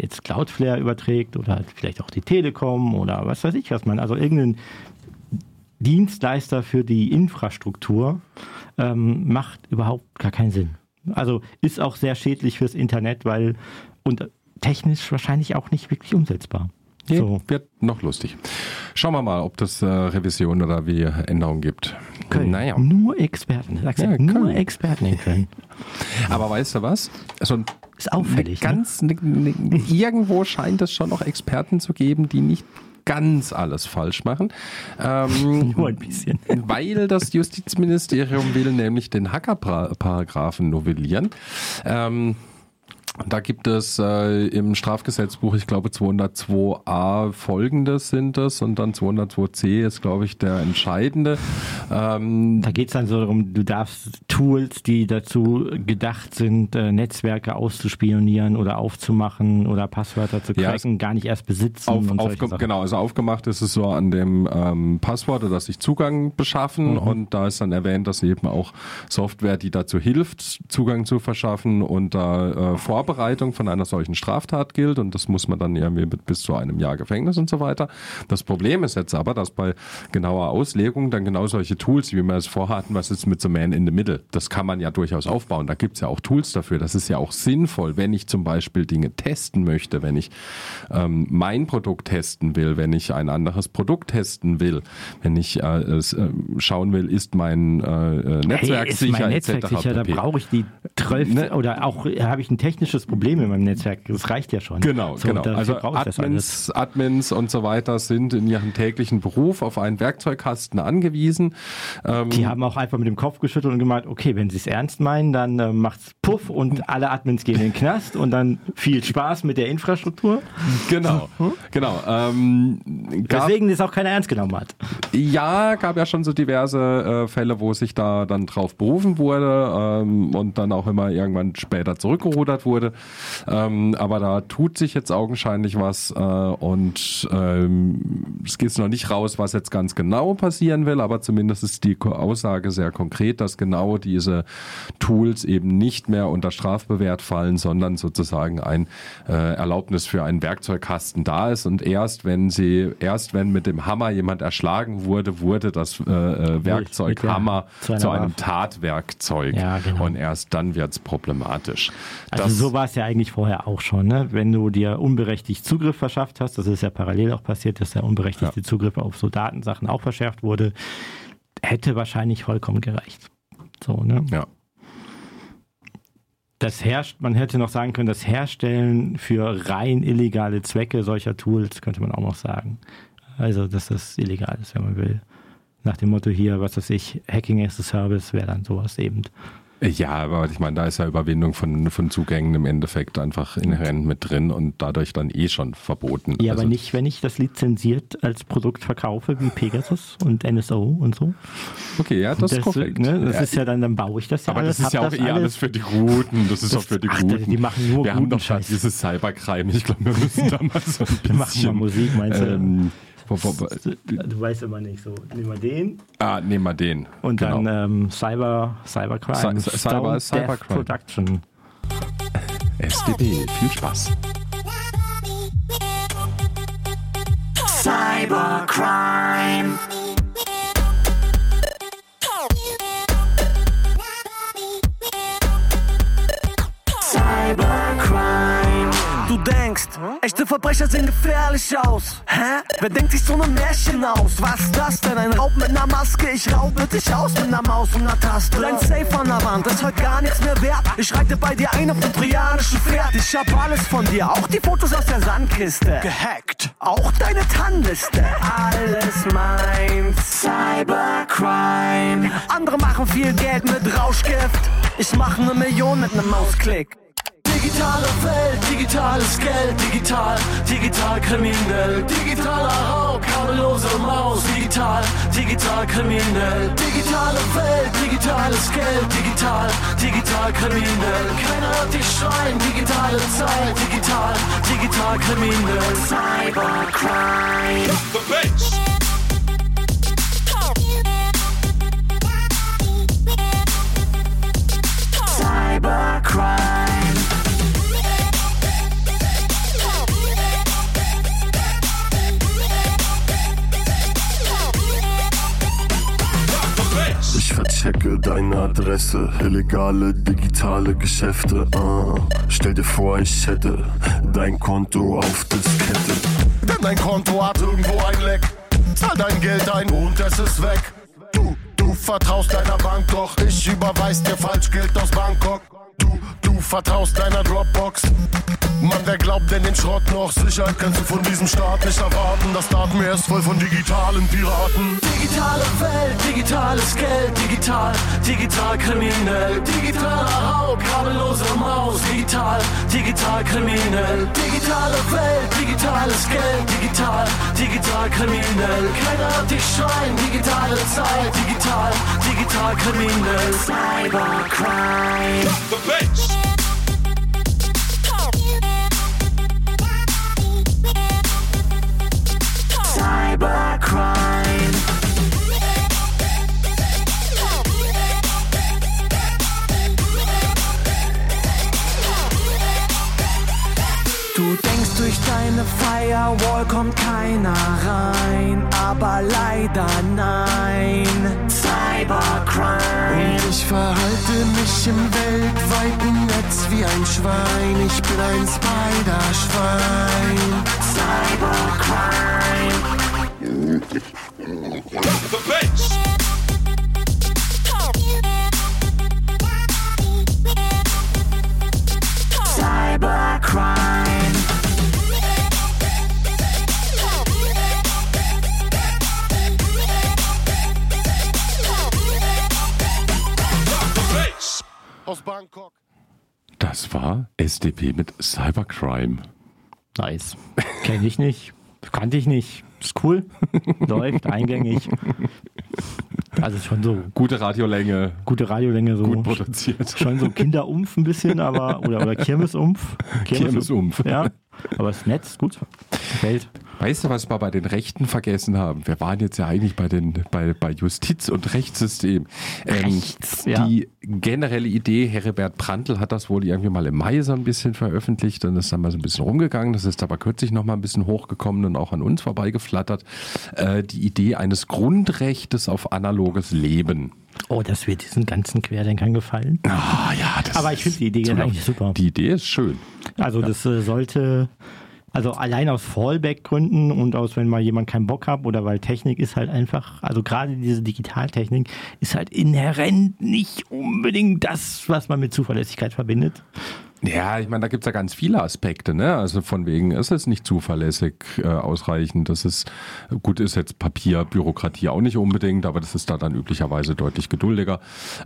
S3: jetzt Cloudflare überträgt oder halt vielleicht auch die Telekom oder was weiß ich was man, also irgendeinen Dienstleister für die Infrastruktur ähm, macht überhaupt gar keinen Sinn. Also ist auch sehr schädlich fürs Internet, weil und technisch wahrscheinlich auch nicht wirklich umsetzbar.
S2: Nee,
S3: So.
S2: Wird noch lustig. Schauen wir mal, ob das äh, Revision oder wie Änderungen gibt.
S3: Köln.
S2: Naja.
S3: Nur Experten. Sagst du,
S2: Ja,
S3: nur
S2: Köln.
S3: Experten in Köln. [laughs]
S2: Aber weißt du was? So ein
S3: Ist auffällig. Ne?
S2: ganz ne, ne, irgendwo scheint es schon noch Experten zu geben, die nicht ganz alles falsch machen. Ähm, [laughs]
S3: Nur ein bisschen. [laughs]
S2: Weil das Justizministerium will nämlich den Hacker-Paragraphen novellieren. Ähm, da gibt es äh, im Strafgesetzbuch, ich glaube 202a folgendes sind es und dann 202c ist, glaube ich, der entscheidende. Ähm,
S3: Da geht es dann so darum, du darfst Tools, die dazu gedacht sind, äh, Netzwerke auszuspionieren oder aufzumachen oder Passwörter zu
S2: Ja,
S3: cracken, gar nicht erst besitzen.
S2: Auf,
S3: und
S2: aufge
S3: Sachen.
S2: genau, also aufgemacht ist es so an dem ähm, Passwort, dass sich Zugang beschaffen
S3: Mhm.
S2: und da ist dann erwähnt, dass eben auch Software, die dazu hilft, Zugang zu verschaffen und da äh, Vorbereitung von einer solchen Straftat gilt und das muss man dann irgendwie mit bis zu einem Jahr Gefängnis und so weiter. Das Problem ist jetzt aber, dass bei genauer Auslegung dann genau solche Tools, wie wir es vorhatten, was jetzt mit so Man in the Middle, das kann man ja durchaus aufbauen. Da gibt's ja auch Tools dafür. Das ist ja auch sinnvoll, wenn ich zum Beispiel Dinge testen möchte, wenn ich ähm, mein Produkt testen will, wenn ich ein anderes Produkt testen will, wenn ich äh, es, äh, schauen will, ist mein äh, Netzwerk
S3: hey, ist
S2: sicher
S3: mein Netzwerk sicher, da brauche ich die 12
S2: Ne?
S3: oder auch äh, habe ich ein technisches Problem in meinem Netzwerk. Das reicht ja schon.
S2: Genau,
S3: So,
S2: genau. Also. Admins, Admins und so weiter sind in ihrem täglichen Beruf auf einen Werkzeugkasten angewiesen. Ähm,
S3: Die haben auch einfach mit dem Kopf geschüttelt und gemeint, okay, wenn sie es ernst meinen, dann äh, macht's Puff und alle Admins gehen in den Knast und dann viel Spaß mit der Infrastruktur.
S2: genau, genau. Ähm, gab,
S3: Deswegen es auch keiner ernst genommen hat.
S2: ja, gab ja schon so diverse äh, Fälle, wo sich da dann drauf berufen wurde ähm, und dann auch immer irgendwann später zurückgerudert wurde. Ähm, aber da tut sich jetzt augenscheinlich was äh, und ähm, es geht noch nicht raus, was jetzt ganz genau passieren will, aber zumindest ist die Aussage sehr konkret, dass genau diese Tools eben nicht mehr unter Strafbewehrt fallen, sondern sozusagen ein äh, Erlaubnis für einen Werkzeugkasten da ist und erst wenn sie, erst wenn mit dem Hammer jemand erschlagen wurde, wurde das äh, äh, Werkzeug Hammer
S3: zu
S2: zu einem. Tatwerkzeug
S3: Ja, genau.
S2: und erst dann wird's problematisch.
S3: Also
S2: Das-
S3: war es ja eigentlich vorher auch schon, ne? Wenn du dir unberechtigt Zugriff verschafft hast, das ist ja parallel auch passiert, dass der unberechtigte Zugriff auf so Datensachen auch verschärft wurde, hätte wahrscheinlich vollkommen gereicht. So, ne?
S2: ja.
S3: Das herrscht, man hätte noch sagen können, das Herstellen für rein illegale Zwecke solcher Tools, könnte man auch noch sagen. Also, dass das illegal ist, wenn man will. Nach dem Motto hier, was weiß ich, Hacking as a Service wäre dann sowas eben.
S2: Ja, aber ich meine, da ist ja Überwindung von, von Zugängen im Endeffekt einfach inhärent mit drin und dadurch dann eh schon verboten.
S3: Ja,
S2: Also-
S3: aber nicht, wenn ich das lizenziert als Produkt verkaufe, wie Pegasus und NSO und so.
S2: Okay, ja, das, ist korrekt.
S3: Ne, das
S2: ja,
S3: ist ja dann, dann baue ich das ja
S2: aber
S3: alles.
S2: das ist ja auch eher alles für die Guten. Das ist
S3: Das-
S2: auch für die
S3: ach,
S2: Guten.
S3: die machen nur
S2: Wir haben
S3: guten
S2: doch gerade
S3: Scheiß.
S2: dieses Cybercrime. Ich glaube, wir müssen [laughs] da mal so ein
S3: Wir
S2: bisschen...
S3: machen mal Musik, meinst du?
S2: Ähm,
S3: Du weißt immer nicht so. Nehmen wir den
S2: ah, nehmen wir den.
S3: und
S2: genau.
S3: dann ähm, Cyber, Cybercrime.
S2: Cy- Cyber Cybercrime.
S3: Production.
S2: SDB. Viel Spaß.
S4: Cybercrime. Du denkst, echte Verbrecher sehen gefährlich aus. Hä? Wer denkt sich so ein Märchen aus? Was ist das denn? Ein Raub mit einer Maske? Ich raube dich aus mit einer Maus und einer Taste. Dein Safe an der Wand ist heute gar nichts mehr wert. Ich reite bei dir ein auf dem trojanischen Pferd. Ich hab alles von dir, auch die Fotos aus der Sandkiste. Gehackt. Auch deine TAN-Liste. Alles meins. Cybercrime. Andere machen viel Geld mit Rauschgift. Ich mach ne Million mit nem Mausklick. Digitale Welt, digitales Geld, digital, digital kriminell, digitaler Raub, kabellose Maus, digital, digital kriminell, digitale Welt, digitales Geld, digital, digital kriminell, keiner hört dich schreien, digitale Zeit, digital, digital kriminell, Cybercrime. Cybercrime.
S5: Ich verchecke deine Adresse, illegale digitale Geschäfte. Ah. Stell dir vor, ich hätte dein Konto auf Diskette. Denn dein Konto hat irgendwo ein Leck. Zahl dein Geld ein und es ist weg. Du, du vertraust deiner Bank, doch ich überweis dir Falschgeld aus Bangkok. Du, du vertraust deiner Dropbox. Mann, wer glaubt denn den Schrott noch? Sicherheit kannst du von diesem Staat nicht erwarten. Das Datenmeer ist voll von digitalen Piraten.
S4: Digitale Welt, digitales Geld, digital, digital kriminell, digitaler Raub, kabellose Maus, digital, digital kriminell, digitale Welt, digitales Geld, digital, digital kriminell, keiner hat dich schreien, digitale Zeit, digital, digital kriminell, Cybercrime.
S6: Bass.
S4: Cybercrime. Du denkst, durch deine Firewall kommt keiner rein, aber leider nein. Cybercrime.
S5: Und ich verhalte mich im weltweiten Netz wie ein Schwein. Ich bin ein Spider-Schwein.
S4: Cybercrime.
S6: Cybercrime.
S5: Aus Bangkok.
S2: Das war SDP mit Cybercrime.
S3: Nice. Kenne ich nicht. Kannte ich nicht. Ist cool. [laughs] Läuft, eingängig. Also schon so
S2: Gute Radiolänge,
S3: gute Radiolänge, so
S2: gut produziert.
S3: schon so Kinderumpf ein bisschen, aber oder, oder [laughs] Kirmesumpf.
S2: Kirmesumpf.
S3: Ja. Aber es ist nett, ist gut. Gefällt.
S2: Weißt du, was wir bei den Rechten vergessen haben? Wir waren jetzt ja eigentlich bei, den, bei, bei Justiz und Rechtssystem. Ähm,
S3: Rechts, ja.
S2: Die generelle Idee, Heribert Prantl hat das wohl irgendwie mal im Mai so ein bisschen veröffentlicht und ist dann mal so ein bisschen rumgegangen. Das ist aber kürzlich noch mal ein bisschen hochgekommen und auch an uns vorbeigeflattert. Äh, die Idee eines Grundrechtes auf analoges Leben.
S3: Oh, das wird diesen ganzen Querdenkern gefallen.
S2: Ah ja, das
S3: Aber ich finde die Idee eigentlich super.
S2: Die Idee ist schön.
S3: Also das äh, sollte, also allein aus Fallback-Gründen und aus, wenn mal jemand keinen Bock hat oder weil Technik ist halt einfach, also gerade diese Digitaltechnik ist halt inhärent nicht unbedingt das, was man mit Zuverlässigkeit verbindet.
S2: Ja, ich meine, da gibt's ja ganz viele Aspekte, ne? Also von wegen, es ist nicht zuverlässig äh, ausreichend. Das ist, gut, ist jetzt Papier, Bürokratie auch nicht unbedingt, aber das ist da dann üblicherweise deutlich geduldiger.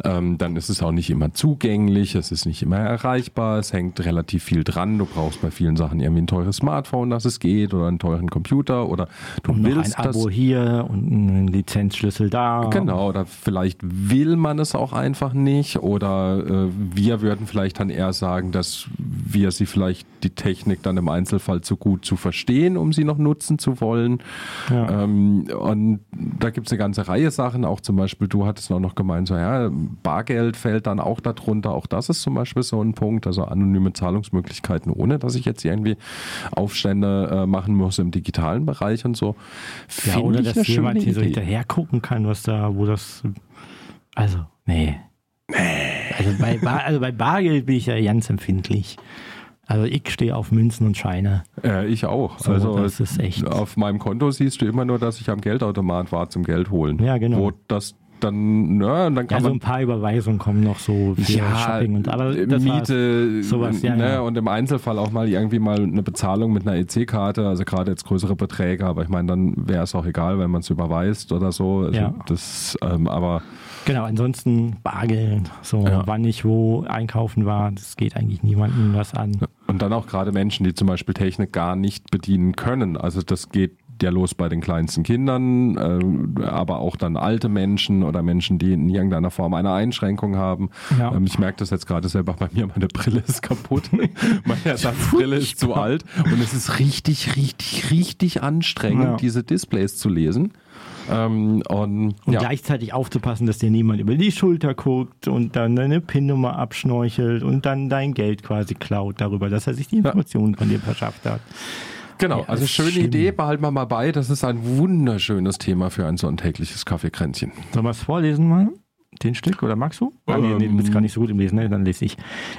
S2: Ähm, dann ist es auch nicht immer zugänglich, es ist nicht immer erreichbar, es hängt relativ viel dran. Du brauchst bei vielen Sachen irgendwie ein teures Smartphone, dass es geht, oder einen teuren Computer, oder du
S3: Und ein
S2: willst das.
S3: Abo hier und einen Lizenzschlüssel da.
S2: Genau, oder vielleicht will man es auch einfach nicht oder äh, wir würden vielleicht dann eher sagen, dass wir sie vielleicht die Technik dann im Einzelfall zu gut zu verstehen, um sie noch nutzen zu wollen.
S3: Ja.
S2: Ähm, und da gibt es eine ganze Reihe Sachen, auch zum Beispiel, du hattest auch noch gemeint, so ja, Bargeld fällt dann auch darunter, auch das ist zum Beispiel so ein Punkt, also anonyme Zahlungsmöglichkeiten, ohne dass ich jetzt irgendwie Aufstände äh, machen muss im digitalen Bereich und so.
S3: Ja,
S2: Finde
S3: oder
S2: ich
S3: dass jemand hier so hinterher gucken kann, was da, wo das. Also, nee. Also bei, Bar, also bei Bargeld bin ich ja ganz empfindlich. Also ich stehe auf Münzen und Scheine.
S2: Äh, ich auch.
S3: So,
S2: also
S3: das ist echt-
S2: auf meinem Konto siehst du immer nur, dass ich am Geldautomat war zum Geld holen.
S3: Ja, genau.
S2: Wo das dann, na, und dann
S3: Ja,
S2: kann
S3: so ein paar Überweisungen kommen noch so für Shopping und aber das war's.
S2: Miete,
S3: sowas, ja,
S2: ne,
S3: ja.
S2: und im Einzelfall auch mal irgendwie mal eine Bezahlung mit einer EC-Karte, also gerade jetzt größere Beträge, aber ich meine, dann wäre es auch egal, wenn man es überweist oder so. Also
S3: Ja.
S2: das, ähm, aber
S3: Genau, ansonsten Bargeld, so
S2: Ja.
S3: wann ich wo einkaufen war, das geht eigentlich niemandem was an.
S2: Und dann auch gerade Menschen, die zum Beispiel Technik gar nicht bedienen können. Also das geht ja los bei den kleinsten Kindern, äh, aber auch dann alte Menschen oder Menschen, die in irgendeiner Form eine Einschränkung haben.
S3: Ja.
S2: Ähm, ich merke das jetzt gerade selber bei mir, meine Brille ist kaputt. [laughs] meine Ersatzbrille ist zu alt und es ist richtig, richtig, richtig anstrengend,
S3: Ja.
S2: diese Displays zu lesen. Ähm, und
S3: Und
S2: ja.
S3: gleichzeitig aufzupassen, dass dir niemand über die Schulter guckt und dann deine PIN-Nummer abschnorchelt und dann dein Geld quasi klaut darüber, dass er sich die Informationen von dir verschafft hat.
S2: Genau,
S3: Ja,
S2: also schöne
S3: schlimm.
S2: Idee, behalten wir mal bei. Das ist ein wunderschönes Thema für ein sonntägliches Kaffeekränzchen.
S3: Sollen wir es vorlesen mal? Den Stück oder magst du? Ah, nee, nee, du bist gar nicht so gut im Lesen, ne? dann lese ich.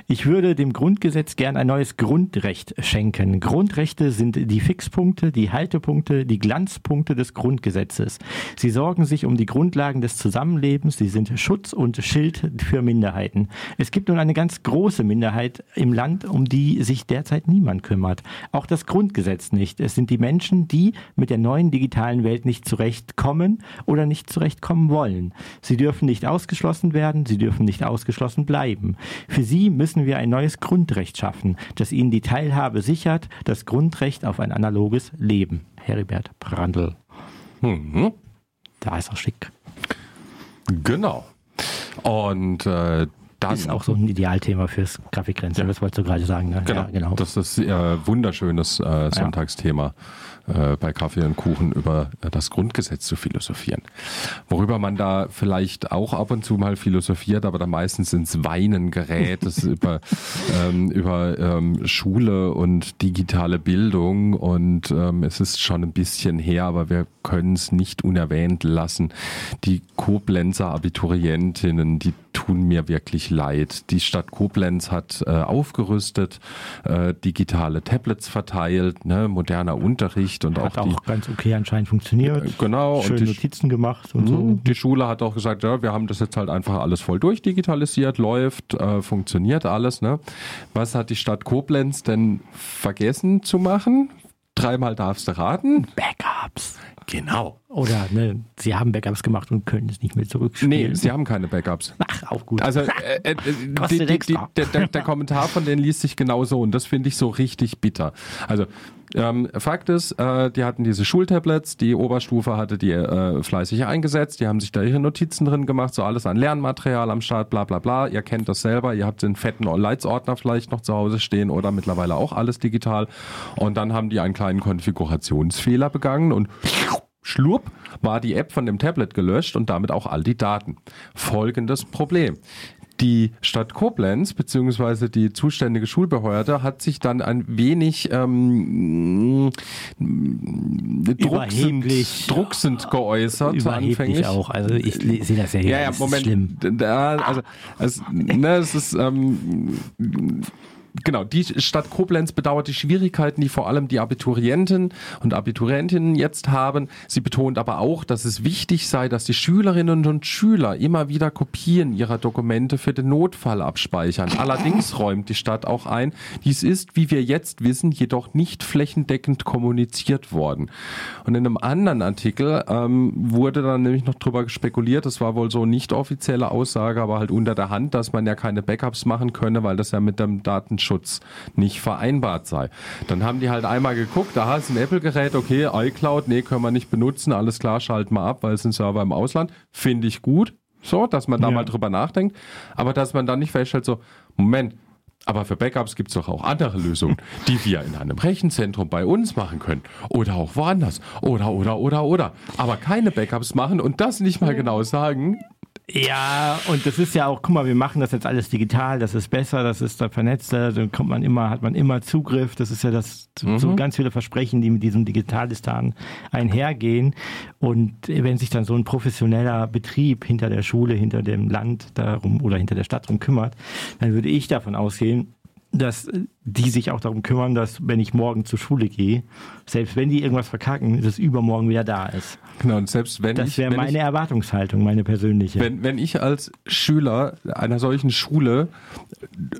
S3: Ich würde dem Grundgesetz gern ein neues Grundrecht schenken. Grundrechte sind die Fixpunkte, die Haltepunkte, die Glanzpunkte des Grundgesetzes. Sie sorgen sich um die Grundlagen des Zusammenlebens, sie sind Schutz und Schild für Minderheiten. Es gibt nun eine ganz große Minderheit im Land, um die sich derzeit niemand kümmert. Auch das Grundgesetz nicht. Es sind die Menschen, die mit der neuen digitalen Welt nicht zurechtkommen oder nicht zurechtkommen wollen. Sie dürfen nicht ausgeschlossen werden, sie dürfen nicht ausgeschlossen bleiben. Für sie müssen wir ein neues Grundrecht schaffen, das ihnen die Teilhabe sichert, das Grundrecht auf ein analoges Leben. Heribert Brandl.
S2: Mhm.
S3: Da ist er schick.
S2: Genau. Und äh, dann
S3: Ist auch so ein Idealthema fürs Grafikgrenze. Das wolltest du gerade sagen. Ne?
S2: Genau,
S3: Ja, genau.
S2: das ist äh, wunderschönes äh, Sonntagsthema äh, bei Kaffee und Kuchen über äh, das Grundgesetz zu philosophieren. Worüber man da vielleicht auch ab und zu mal philosophiert, aber dann meistens ins Weinen gerät, ist [laughs] über, ähm, über ähm, Schule und digitale Bildung und ähm, es ist schon ein bisschen her, aber wir können es nicht unerwähnt lassen. Die Koblenzer Abiturientinnen, die tun mir wirklich leid. Die Stadt Koblenz hat äh, aufgerüstet, äh, digitale Tablets verteilt, ne, moderner Unterricht und
S3: Hat
S2: auch die
S3: auch ganz okay anscheinend funktioniert.
S2: Äh, genau, und
S3: Schön
S2: die-
S3: Notizen gemacht und so.
S2: Mhm. Die Schule hat auch gesagt, ja, wir haben das jetzt halt einfach alles voll durchdigitalisiert, läuft, äh, funktioniert alles. Ne? Was hat die Stadt Koblenz denn vergessen zu machen? Dreimal darfst du raten.
S3: Backups.
S2: Genau.
S3: Oder ne, sie haben Backups gemacht und können es nicht mehr zurückspielen.
S2: Nee, sie haben keine Backups.
S3: Ach, auch gut.
S2: Also [laughs] äh, äh, die, die, die, der, der, Kommentar von denen liest sich genauso und das finde ich so richtig bitter. Also ähm, Fakt ist, äh, die hatten diese Schultablets, die Oberstufe hatte die äh, fleißig eingesetzt, die haben sich da ihre Notizen drin gemacht, so alles an Lernmaterial am Start, bla bla bla. Ihr kennt das selber, ihr habt den fetten Leitsordner vielleicht noch zu Hause stehen oder mittlerweile auch alles digital. Und dann haben die einen kleinen Konfigurationsfehler begangen und Schlurp war die App von dem Tablet gelöscht und damit auch all die Daten. Folgendes Problem. Die Stadt Koblenz beziehungsweise die zuständige Schulbehörde hat sich dann ein wenig ähm, drucksend, drucksend geäußert
S3: Überheblich
S2: anfänglich.
S3: auch. Also ich sehe das ja hier.
S2: Ja, ja, Moment.
S3: Ist schlimm.
S2: Da, also, es, ne, es ist, ähm, genau, die Stadt Koblenz bedauert die Schwierigkeiten, die vor allem die Abiturienten und Abiturientinnen jetzt haben. Sie betont aber auch, dass es wichtig sei, dass die Schülerinnen und Schüler immer wieder Kopien ihrer Dokumente für den Notfall abspeichern. Allerdings räumt die Stadt auch ein, dies ist, wie wir jetzt wissen, jedoch nicht flächendeckend kommuniziert worden. Und in einem anderen Artikel ähm, wurde dann nämlich noch drüber spekuliert, das war wohl so nicht offizielle Aussage, aber halt unter der Hand, dass man ja keine Backups machen könne, weil das ja mit dem Datenschutz nicht vereinbart sei. Dann haben die halt einmal geguckt, da ist ein Apple-Gerät, okay, iCloud, nee, können wir nicht benutzen, alles klar, schalten wir ab, weil es ein Server im Ausland. Finde ich gut, so, dass man da
S3: Ja.
S2: mal drüber nachdenkt, aber dass man dann nicht feststellt, so, Moment, aber für Backups gibt es doch auch andere Lösungen, die wir in einem Rechenzentrum bei uns machen können. Oder auch woanders. Oder, oder, oder, oder. Aber keine Backups machen und das nicht mal genau sagen.
S3: Ja, und das ist ja auch, guck mal, wir machen das jetzt alles digital, das ist besser, das ist da vernetzter, dann kommt man immer, hat man immer Zugriff. Das ist ja das, so ganz viele Versprechen, die mit diesem Digitalistan einhergehen. Und wenn sich dann so ein professioneller Betrieb hinter der Schule, hinter dem Land darum oder hinter der Stadt drum kümmert, dann würde ich davon ausgehen, dass die sich auch darum kümmern, dass wenn ich morgen zur Schule gehe, selbst wenn die irgendwas verkacken, dass übermorgen wieder da ist.
S2: Genau, und selbst wenn
S3: Das wäre meine
S2: ich,
S3: Erwartungshaltung, meine persönliche.
S2: wenn, wenn ich als Schüler einer solchen Schule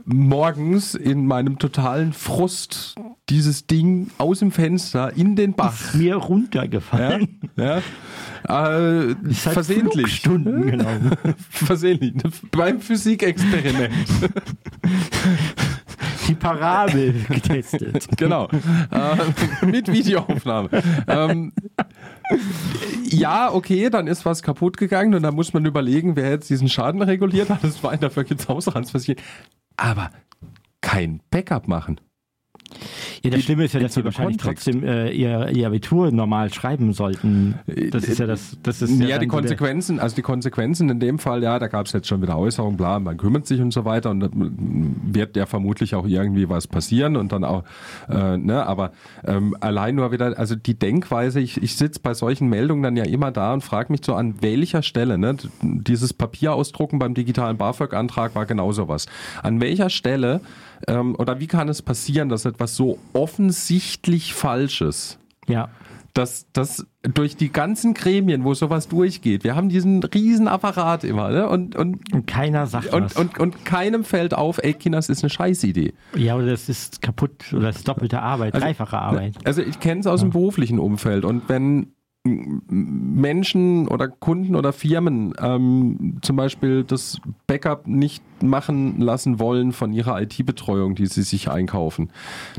S2: morgens in meinem totalen Frust dieses Ding aus dem Fenster in den Bach
S3: mir
S2: ja,
S3: runtergefallen.
S2: ja, äh,
S3: Ist halt
S2: versehentlich.
S3: Flugstunden, genau. [laughs]
S2: Versehentlich. Beim Physikexperiment. [laughs]
S3: Die Parabel [laughs] getestet.
S2: genau. Äh, mit Videoaufnahme. ähm, ja, okay, dann ist was kaputt gegangen und dann muss man überlegen, wer jetzt diesen Schaden reguliert hat. Das war dafür gibt's Hausratsversicherung. Aber kein Backup machen.
S3: Ja, das Schlimme ist ja, dass sie wahrscheinlich
S2: Kontext.
S3: trotzdem äh, ihr, ihr Abitur normal schreiben sollten. Das ist ja das, das ist
S2: Ja,
S3: ja,
S2: die Konsequenzen, also die Konsequenzen in dem Fall, ja, da gab es jetzt schon wieder Äußerungen, bla, man kümmert sich und so weiter und da wird ja vermutlich auch irgendwie was passieren und dann auch, äh, ne, aber ähm, allein nur wieder, also die Denkweise, ich, ich sitze bei solchen Meldungen dann ja immer da und frage mich so, an welcher Stelle, ne, dieses Papierausdrucken beim digitalen BAföG-Antrag war genau sowas. An welcher Stelle ähm, oder wie kann es passieren, dass etwas so offensichtlich Falsches
S3: Ja.
S2: dass das durch die ganzen Gremien, wo sowas durchgeht, wir haben diesen riesen Apparat immer, ne? Und, und,
S3: Und keiner sagt
S2: und,
S3: was.
S2: und, und keinem fällt auf, ey, Kinders ist eine Scheißidee.
S3: ja, oder das ist kaputt oder das ist doppelte Arbeit,
S2: Also-
S3: dreifache Arbeit.
S2: Also ich kenne es aus dem beruflichen Umfeld und wenn Menschen oder Kunden oder Firmen ähm, zum Beispiel das Backup nicht machen lassen wollen von ihrer IT-Betreuung, die sie sich einkaufen,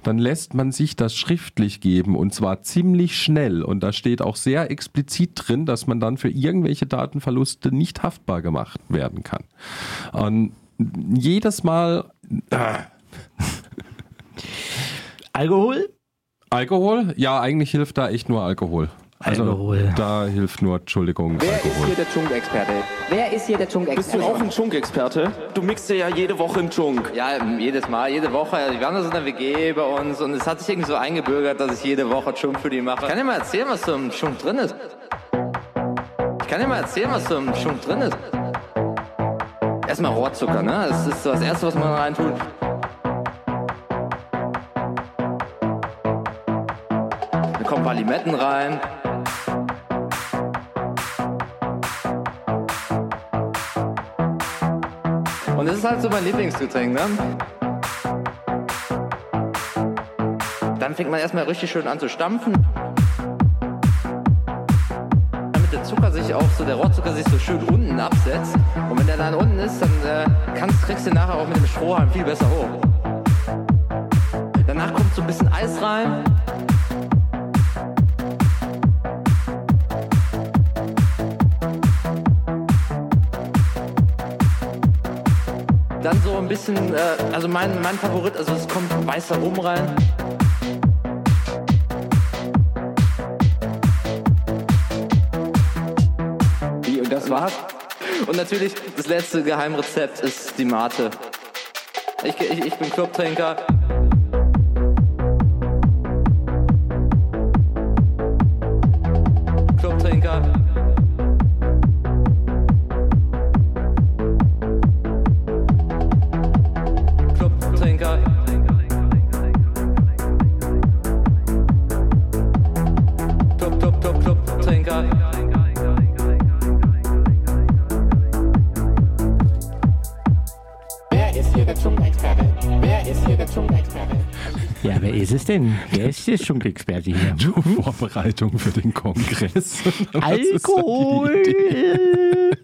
S2: dann lässt man sich das schriftlich geben und zwar ziemlich schnell. Und da steht auch sehr explizit drin, dass man dann für irgendwelche Datenverluste nicht haftbar gemacht werden kann. Und jedes Mal äh,
S3: Alkohol?
S2: Alkohol? Ja, eigentlich hilft da echt nur Alkohol. Also
S3: Alkohol.
S2: da hilft nur, Entschuldigung,
S7: Wer ist
S2: Alkohol.
S7: hier der Chunk-Experte?
S8: Wer ist hier der
S7: Bist du
S8: Chunk-Experte?
S7: auch ein Chunk-Experte? Du mixt ja jede Woche einen Chunk.
S9: Ja, jedes Mal, jede Woche. Wir haben da so eine WG bei uns und es hat sich irgendwie so eingebürgert, dass ich jede Woche Schunk für die mache. Ich kann dir mal erzählen, was so im Schunk drin ist. Ich kann dir mal erzählen, was so im Schunk drin ist. Erstmal Rohrzucker, ne? Das ist so das Erste, was man reintut. Dann kommen ein paar Limetten rein. Und das ist halt so mein Lieblingsgetränk, ne? Dann fängt man erstmal richtig schön an zu stampfen. Zucker sich auch so, der Rohrzucker sich so schön unten absetzt. Und wenn der dann unten ist, dann äh, kannst, kriegst du nachher auch mit dem Strohhalm viel besser hoch. Danach kommt so ein bisschen Eis rein. Dann so ein bisschen, äh, also mein, mein Favorit, also es kommt weißer Rum rein.
S7: Wie, und das war's?
S9: Und natürlich, das letzte Geheimrezept ist die Mate. Ich, ich, ich bin Clubtrinker. Clubtrinker. Clubtrinker.
S8: Wer ist
S3: es denn? Wer ist der Dschungelexperte hier? [laughs]
S2: Vorbereitung für den Kongress. [laughs]
S3: Alkohol!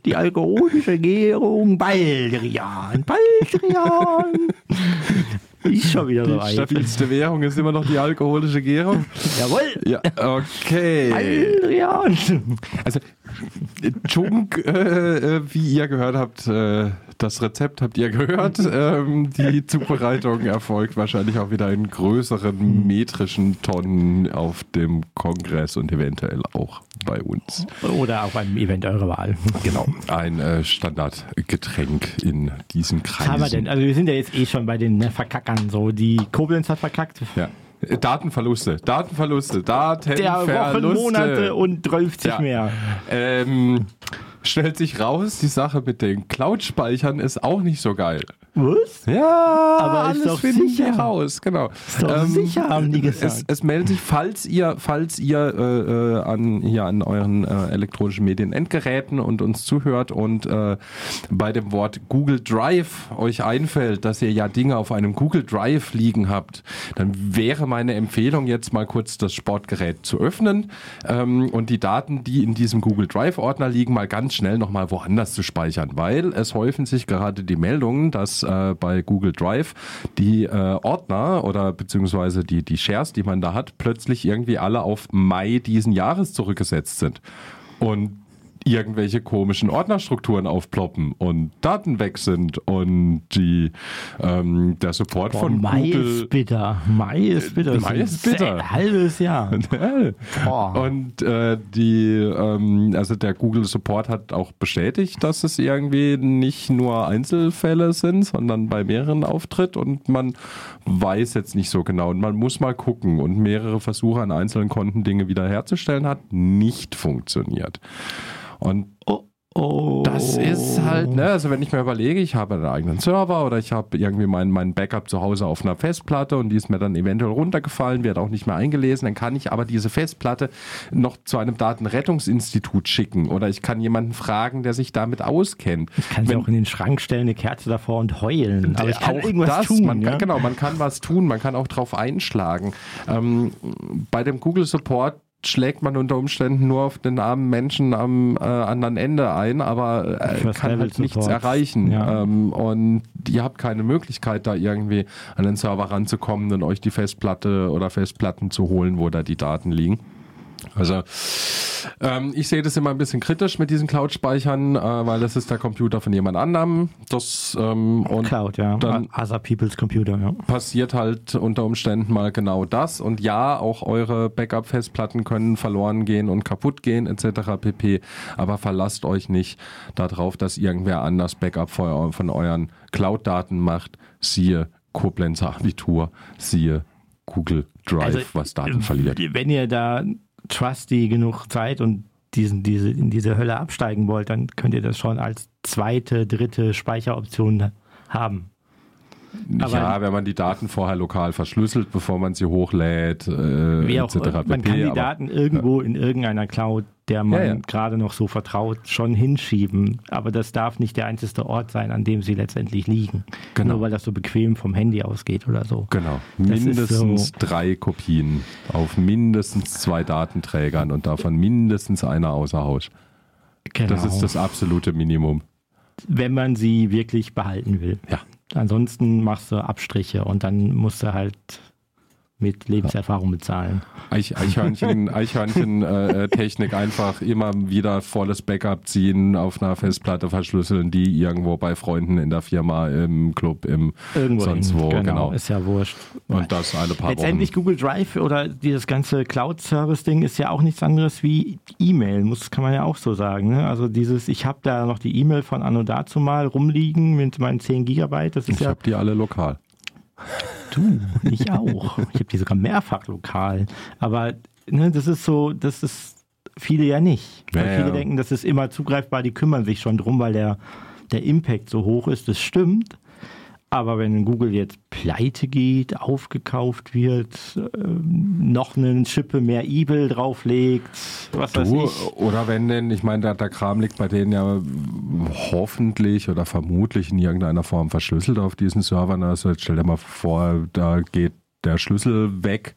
S3: Die alkoholische Gärung Baldrian. Baldrian! Ist schon wieder so
S2: Die stabilste Währung ist immer noch die alkoholische Gärung.
S3: Jawohl!
S2: Ja, okay.
S3: Baldrian!
S2: Also, Chunk, äh, äh, wie ihr gehört habt, äh, das Rezept habt ihr gehört. [laughs] Ähm, die Zubereitung erfolgt wahrscheinlich auch wieder in größeren metrischen Tonnen auf dem Kongress und eventuell auch bei uns.
S3: Oder auf einem Event eurer Wahl.
S2: Genau, ein äh, Standardgetränk in diesen
S3: Was haben wir denn? Also wir sind ja jetzt eh schon bei den ne, Verkackern. So, die Koblenz hat verkackt.
S2: Ja. Äh, Datenverluste, Datenverluste,
S3: Der Wochen,
S2: Datenverluste.
S3: Monate und 12
S2: Ja.
S3: mehr.
S2: Ähm, stellt sich raus, die Sache mit den Cloud-Speichern ist auch nicht so geil.
S3: Was?
S2: Ja,
S3: Aber ist
S2: alles
S3: doch
S2: finden
S3: sicher.
S2: wir raus, genau.
S3: Ist doch sicher, haben die gesagt.
S2: Es, es meldet sich, falls ihr, falls ihr äh, äh, an, hier an euren äh, elektronischen Medien Endgeräten und uns zuhört und äh, bei dem Wort Google Drive euch einfällt, dass ihr ja Dinge auf einem Google Drive liegen habt, dann wäre meine Empfehlung jetzt mal kurz das Sportgerät zu öffnen ähm, und die Daten, die in diesem Google Drive Ordner liegen, mal ganz schnell nochmal woanders zu speichern, weil es häufen sich gerade die Meldungen, dass äh, bei Google Drive die äh, Ordner oder beziehungsweise die, die Shares, die man da hat, plötzlich irgendwie alle auf Mai diesen Jahres zurückgesetzt sind. Und irgendwelche komischen Ordnerstrukturen aufploppen und Daten weg sind und die ähm, der Support
S3: Boah,
S2: von
S3: Mai
S2: Google
S3: ist bitter. Mai ist bitter.
S2: Mai ist bitter.
S3: Halbes Jahr. [laughs]
S2: Und äh, die, ähm, also der Google Support hat auch bestätigt, dass es irgendwie nicht nur Einzelfälle sind, sondern bei mehreren auftritt und man weiß jetzt nicht so genau und man muss mal gucken und mehrere Versuche an einzelnen Konten Dinge wiederherzustellen hat nicht funktioniert. Und
S3: Oh.
S2: das ist halt, ne, also wenn ich mir überlege, ich habe einen eigenen Server oder ich habe irgendwie mein, mein Backup zu Hause auf einer Festplatte und die ist mir dann eventuell runtergefallen, wird auch nicht mehr eingelesen, dann kann ich aber diese Festplatte noch zu einem Datenrettungsinstitut schicken oder ich kann jemanden fragen, der sich damit auskennt.
S3: Ich kann sie auch in den Schrank stellen, eine Kerze davor und heulen. Aber ich kann
S2: auch
S3: irgendwas
S2: das,
S3: tun.
S2: man kann,
S3: ja?
S2: Genau, man kann was tun, man kann auch drauf einschlagen. Ähm, bei dem Google Support schlägt man unter Umständen nur auf den armen Menschen am äh, anderen Ende ein, aber äh, kann halt nichts
S3: Support.
S2: erreichen.
S3: Ja.
S2: Ähm, und ihr habt keine Möglichkeit, da irgendwie an den Server ranzukommen und euch die Festplatte oder Festplatten zu holen, wo da die Daten liegen. Also ähm, ich sehe das immer ein bisschen kritisch mit diesen Cloud-Speichern, äh, weil das ist der Computer von jemand anderem. Das ähm, und
S3: Cloud, ja.
S2: dann
S3: Other People's Computer, ja.
S2: passiert halt unter Umständen mal genau das. Und ja, auch eure Backup-Festplatten können verloren gehen und kaputt gehen etc. pp. Aber verlasst euch nicht darauf, dass irgendwer anders Backup von, eu- von euren Cloud-Daten macht. Siehe Koblenzer Abitur, siehe Google Drive,
S3: Also,
S2: was Daten verliert.
S3: Wenn ihr da trusty genug seid und diesen, diese, in diese Hölle absteigen wollt, dann könnt ihr das schon als zweite, dritte Speicheroption haben. Aber-
S2: ja, wenn man die Daten vorher lokal verschlüsselt, bevor man sie hochlädt, äh,
S3: Wie auch,
S2: etc.
S3: man kann die
S2: aber-
S3: Daten irgendwo in irgendeiner Cloud, der man
S2: Ja, ja.
S3: gerade noch so vertraut, schon hinschieben. Aber das darf nicht der einzige Ort sein, an dem sie letztendlich liegen.
S2: Genau.
S3: Nur weil das so bequem vom Handy ausgeht oder so.
S2: Genau.
S3: Das
S2: Mindestens
S3: so-
S2: drei Kopien auf mindestens zwei Datenträgern und davon mindestens einer außer Haus.
S3: Genau.
S2: Das ist das absolute Minimum.
S3: wenn man sie wirklich behalten will.
S2: Ja.
S3: Ansonsten machst du Abstriche und dann musst du halt mit Lebenserfahrung bezahlen.
S2: Eich, Eichhörnchen, [laughs] Eichhörnchen äh, äh, Technik einfach immer wieder volles Backup ziehen, auf einer Festplatte verschlüsseln, die irgendwo bei Freunden in der Firma, im Club, im
S3: Irgendwo
S2: sonst
S3: hin.
S2: wo,
S3: genau,
S2: genau.
S3: ist ja wurscht.
S2: Und das alle paar
S3: Letztendlich
S2: Wochen.
S3: Google Drive oder dieses ganze Cloud-Service-Ding ist ja auch nichts anderes wie E-Mail, muss kann man ja auch so sagen. Ne? Also dieses, ich habe da noch die E-Mail von Anno dazu mal rumliegen mit meinen 10 Gigabyte, das ist
S2: Ich
S3: ja
S2: habe die alle lokal.
S3: Du, ich auch. Ich habe die sogar mehrfach lokal. Aber ne, das ist so, das ist viele ja nicht. Weil
S2: Ja,
S3: viele
S2: ja.
S3: denken, das ist immer zugreifbar, die kümmern sich schon drum, weil der, der Impact so hoch ist. Das stimmt. Aber wenn Google jetzt pleite geht, aufgekauft wird, ähm, noch eine Schippe mehr Evil drauflegt, was weiß
S2: Du,
S3: ich.
S2: oder wenn denn, ich meine, der, der Kram liegt bei denen ja hoffentlich oder vermutlich in irgendeiner Form verschlüsselt auf diesen Servern. Also jetzt stell dir mal vor, da geht der Schlüssel weg.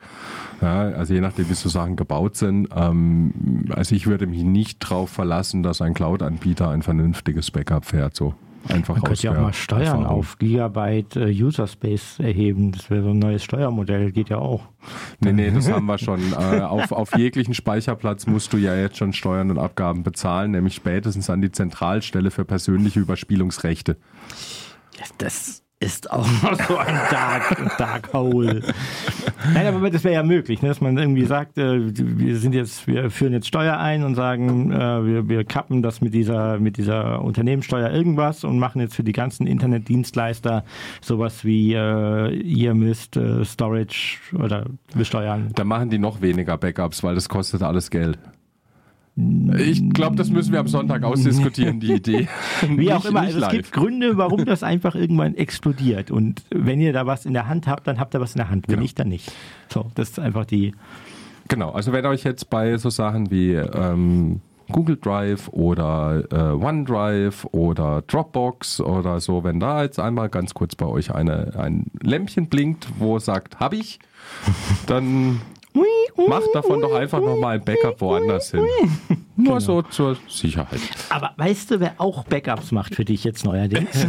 S2: Ja, also je nachdem, wie so Sachen gebaut sind. Ähm, also ich würde mich nicht darauf verlassen, dass ein Cloud-Anbieter ein vernünftiges Backup fährt. So einfach
S3: Man könnte ja auch mal Steuern
S2: Erfahrung.
S3: auf Gigabyte äh, User Space erheben. Das wäre so ein neues Steuermodell, geht ja auch.
S2: Nee, nee, das [laughs] haben wir schon. Äh, auf, auf jeglichen Speicherplatz musst du ja jetzt schon Steuern und Abgaben bezahlen, nämlich spätestens an die Zentralstelle für persönliche Überspielungsrechte.
S3: Das ist auch [laughs] noch so ein Dark, Dark Hole. Nein, aber das wäre ja möglich, ne, dass man irgendwie sagt, äh, wir sind jetzt, wir führen jetzt Steuer ein und sagen, äh, wir, wir kappen das mit dieser, mit dieser Unternehmenssteuer irgendwas und machen jetzt für die ganzen Internetdienstleister sowas wie äh, ihr müsst äh, Storage oder besteuern.
S2: Da machen die noch weniger Backups, weil das kostet alles Geld. Ich glaube, das müssen wir am Sonntag ausdiskutieren, die Idee. [laughs]
S3: Wie auch immer, also es
S2: live.
S3: gibt Gründe, warum das einfach irgendwann explodiert. Und wenn ihr da was in der Hand habt, dann habt ihr was in der Hand. Wenn
S2: Genau.
S3: nicht, dann nicht. So, das ist einfach die.
S2: Genau, also wenn euch jetzt bei so Sachen wie ähm, Google Drive oder äh, OneDrive oder Dropbox oder so, wenn da jetzt einmal ganz kurz bei euch eine, ein Lämpchen blinkt, wo sagt, hab ich, dann macht davon doch einfach nochmal ein Backup woanders hin. Nur so zur Sicherheit.
S3: Aber weißt du, wer auch Backups macht für dich jetzt neuerdings? [laughs]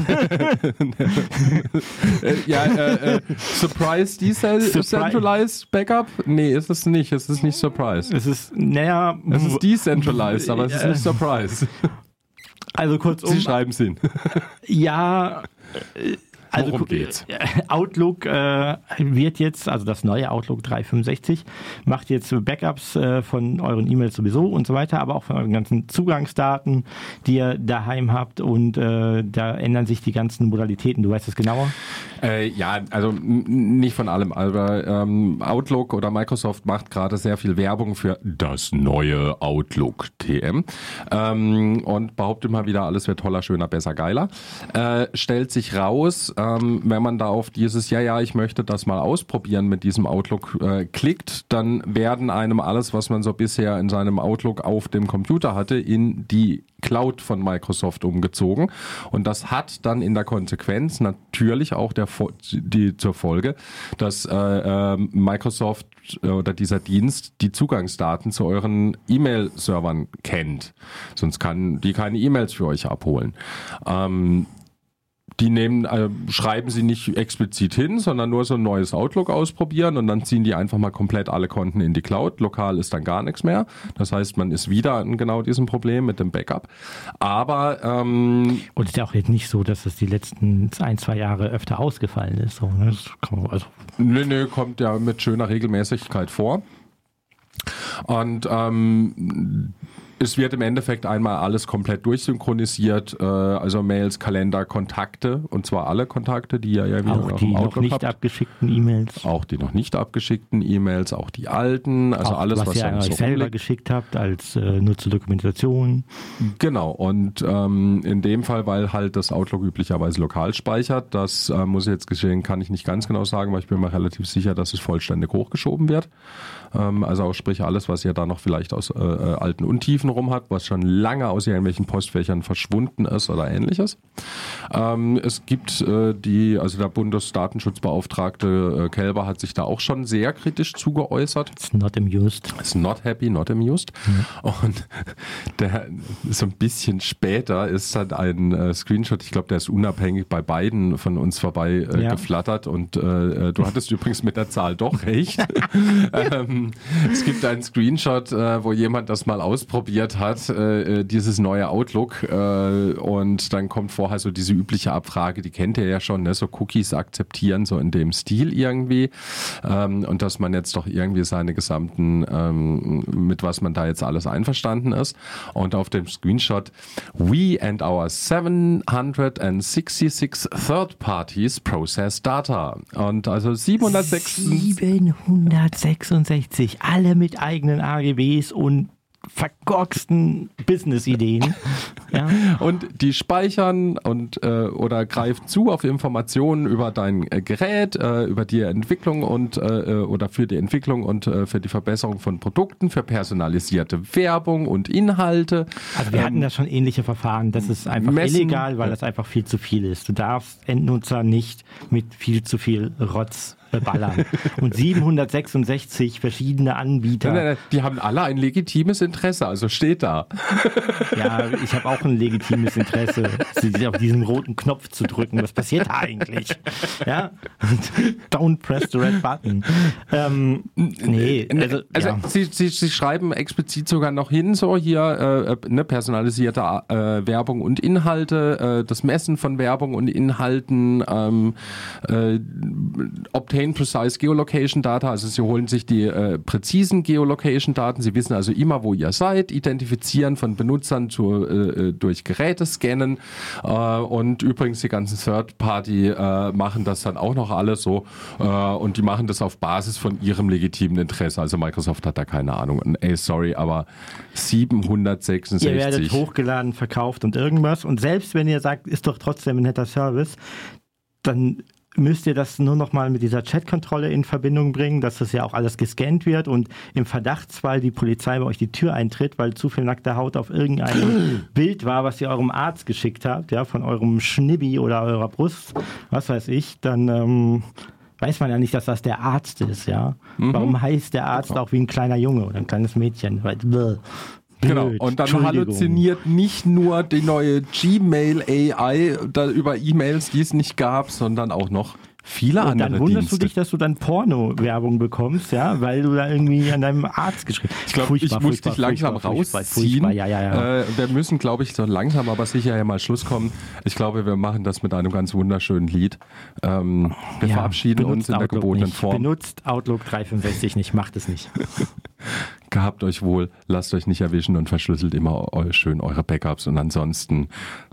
S2: Ja, äh, äh, Surprise Decentralized Backup? Nee, ist es nicht. Es ist nicht Surprise.
S3: es ist, naja,
S2: Es ist Decentralized, aber es ist nicht Surprise.
S3: also kurzum,
S2: Sie schreiben es hin.
S3: ja. äh, Also
S2: Worum geht's?
S3: äh, Outlook äh, wird jetzt, also das neue Outlook 365, macht jetzt Backups äh, von euren E-Mails sowieso und so weiter, aber auch von euren ganzen Zugangsdaten, die ihr daheim habt und äh, da ändern sich die ganzen Modalitäten. Du weißt es genauer?
S2: Äh, ja, also nicht von allem, aber ähm, Outlook oder Microsoft macht gerade sehr viel Werbung für das neue Outlook TM ähm, und behauptet mal wieder, alles wird toller, schöner, besser, geiler. Äh, stellt sich raus, ähm, wenn man da auf dieses, ja, ja, ich möchte das mal ausprobieren mit diesem Outlook äh, klickt, dann werden einem alles, was man so bisher in seinem Outlook auf dem Computer hatte, in die Cloud von Microsoft umgezogen. Und das hat dann in der Konsequenz natürlich auch der, die, zur Folge, dass äh, äh, Microsoft oder dieser Dienst die Zugangsdaten zu euren E-Mail-Servern kennt. Sonst kann die keine E-Mails für euch abholen. Ähm, die nehmen, äh, schreiben sie nicht explizit hin, sondern nur so ein neues Outlook ausprobieren und dann ziehen die einfach mal komplett alle Konten in die Cloud. Lokal ist dann gar nichts mehr. Das heißt, man ist wieder in genau diesem Problem mit dem Backup. Aber ähm,
S3: Und es ist ja auch jetzt nicht so, dass es die letzten ein, zwei Jahre öfter ausgefallen ist. So, ne? das also,
S2: Nö, nö, kommt ja mit schöner Regelmäßigkeit vor. Und ähm, es wird im Endeffekt einmal alles komplett durchsynchronisiert, äh, also Mails, Kalender, Kontakte und zwar alle Kontakte, die ihr ja wieder
S3: auch die noch nicht
S2: habt.
S3: abgeschickten E-Mails.
S2: Auch die noch nicht abgeschickten E-Mails, auch die alten, also
S3: auch,
S2: alles,
S3: was,
S2: was,
S3: ihr euch
S2: so
S3: selber
S2: rumliegt.
S3: geschickt habt als äh, nur zur Dokumentation.
S2: Genau, und ähm, in dem Fall, weil halt das Outlook üblicherweise lokal speichert, das äh, muss ich jetzt geschehen, kann ich nicht ganz genau sagen, weil ich bin mir relativ sicher, dass es vollständig hochgeschoben wird. Ähm, also auch sprich alles, was ihr da noch vielleicht aus äh, äh, alten Untiefen rum hat, was schon lange aus irgendwelchen Postfächern verschwunden ist oder ähnliches. Ähm, es gibt äh, die, also der Bundesdatenschutzbeauftragte äh, Kelber hat sich da auch schon sehr kritisch zugeäußert.
S3: It's not amused.
S2: Ist not happy, not amused. Und [laughs] der so ein bisschen später ist dann ein äh, Screenshot, ich glaube, der ist unabhängig bei beiden von uns vorbei äh,
S3: Ja.
S2: geflattert und äh, äh, du hattest übrigens mit der Zahl doch recht. [laughs] [laughs] ähm, es gibt einen Screenshot, äh, wo jemand das mal ausprobiert hat, äh, äh, dieses neue Outlook äh, und dann kommt vorher so diese übliche Abfrage, die kennt ihr ja schon, ne? so Cookies akzeptieren, so in dem Stil irgendwie ähm, und dass man jetzt doch irgendwie seine gesamten, ähm, mit was man da jetzt alles einverstanden ist und auf dem Screenshot We and our 766 Third Parties process data und also 706
S3: 766, alle mit eigenen AGBs und verkorksten Business-Ideen. [laughs] Ja.
S2: Und die speichern und äh, oder greifen zu auf Informationen über dein äh, Gerät, äh, über die Entwicklung und äh, äh, oder für die Entwicklung und äh, für die Verbesserung von Produkten, für personalisierte Werbung und Inhalte.
S3: Also wir hatten da schon ähnliche Verfahren. Das ist einfach
S2: Messen-
S3: illegal, weil das einfach viel zu viel ist. Du darfst Endnutzer nicht mit viel zu viel Rotz beballern. Und 766 verschiedene Anbieter.
S2: Nein, nein, nein, die haben alle ein legitimes Interesse, also steht da.
S3: Ja, ich habe auch ein legitimes Interesse, auf diesen roten Knopf zu drücken. Was passiert da eigentlich? Ja? Don't press the red button. Ähm, nee, also,
S2: Also
S3: ja.
S2: sie, sie, sie schreiben explizit sogar noch hin, so hier äh, ne, personalisierte äh, Werbung und Inhalte, äh, das Messen von Werbung und Inhalten, ähm, äh, obtain precise Geolocation Data, also sie holen sich die äh, präzisen Geolocation Daten, sie wissen also immer, wo ihr seid, identifizieren von Benutzern zu, äh, äh, durch Geräte scannen äh, und übrigens die ganzen Third Party äh, machen das dann auch noch alles so äh, und die machen das auf Basis von ihrem legitimen Interesse. Also Microsoft hat da keine Ahnung. Ey, sorry, aber 766.
S3: Ihr werdet hochgeladen, verkauft und irgendwas. Und selbst wenn ihr sagt, ist doch trotzdem ein netter Service, dann müsst ihr das nur noch mal mit dieser Chatkontrolle in Verbindung bringen, dass das ja auch alles gescannt wird und im Verdachtsfall die Polizei bei euch die Tür eintritt, weil zu viel nackte Haut auf irgendeinem [clears throat] Bild war, was ihr eurem Arzt geschickt habt, ja, von eurem Schnibbi oder eurer Brust, was weiß ich, dann ähm, weiß man ja nicht, dass das der Arzt ist, ja. Warum heißt der Arzt auch wie ein kleiner Junge oder ein kleines Mädchen? Weil,
S2: Genau, und dann halluziniert nicht nur die neue Gmail AI da über E-Mails, die es nicht gab, sondern auch noch viele
S3: Und
S2: andere
S3: dann wunderst
S2: Dienste.
S3: du dich, dass du dann Porno-Werbung bekommst, ja, weil du da irgendwie an deinem Arzt geschrieben hast.
S2: Ich glaube, ich muss dich langsam rausziehen.
S3: Ja, ja, ja.
S2: Äh, wir müssen, glaube ich, so langsam, aber sicher ja mal Schluss kommen. Ich glaube, wir machen das mit einem ganz wunderschönen Lied. Ähm, wir
S3: Ja,
S2: verabschieden uns in der
S3: Outlook
S2: gebotenen
S3: nicht.
S2: Form.
S3: Benutzt Outlook 365 nicht, macht es nicht. [laughs]
S2: Gehabt euch wohl, lasst euch nicht erwischen und verschlüsselt immer schön eure Backups. Und ansonsten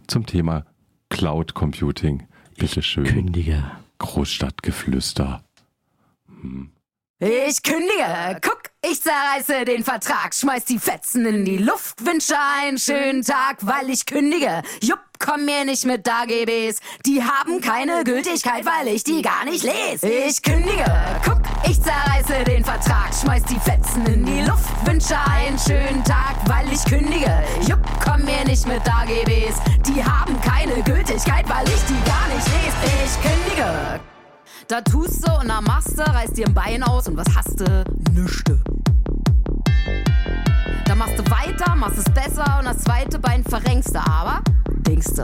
S2: zum Thema Cloud Computing. Bitte schön.
S3: Kündige.
S2: Großstadtgeflüster.
S10: Ich kündige, guck, ich zerreiße den Vertrag, schmeiß die Fetzen in die Luft, wünsche einen schönen Tag, weil ich kündige. Jupp, komm mir nicht mit AGBs, die haben keine Gültigkeit, weil ich die gar nicht lese. Ich kündige, guck, ich zerreiße den Vertrag, schmeiß die Fetzen in die Luft, wünsche einen schönen Tag, weil ich kündige. Jupp, komm mir nicht mit AGBs, die haben keine Gültigkeit, weil ich die gar nicht lese. Ich kündige. Da tust du und da machst du, reißt dir ein Bein aus und was hast du? Nüchte. Da machst du weiter, machst es besser und das zweite Bein verrenkst du, aber denkst du.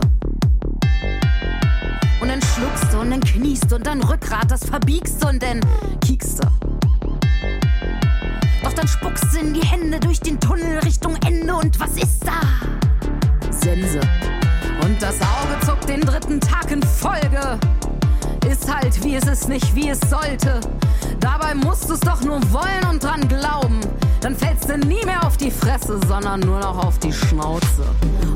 S10: Und dann schluckst du und dann kniest du und dann Rückgrat, das verbiegst du und dann kiekst du. Doch dann spuckst du in die Hände durch den Tunnel Richtung Ende und was ist da? Sense. Und das Auge zuckt den dritten Tag in Folge halt wie es ist, nicht wie es sollte. Dabei musst du's doch nur wollen und dran glauben. Dann fällst du nie mehr auf die Fresse, sondern nur noch auf die Schnauze.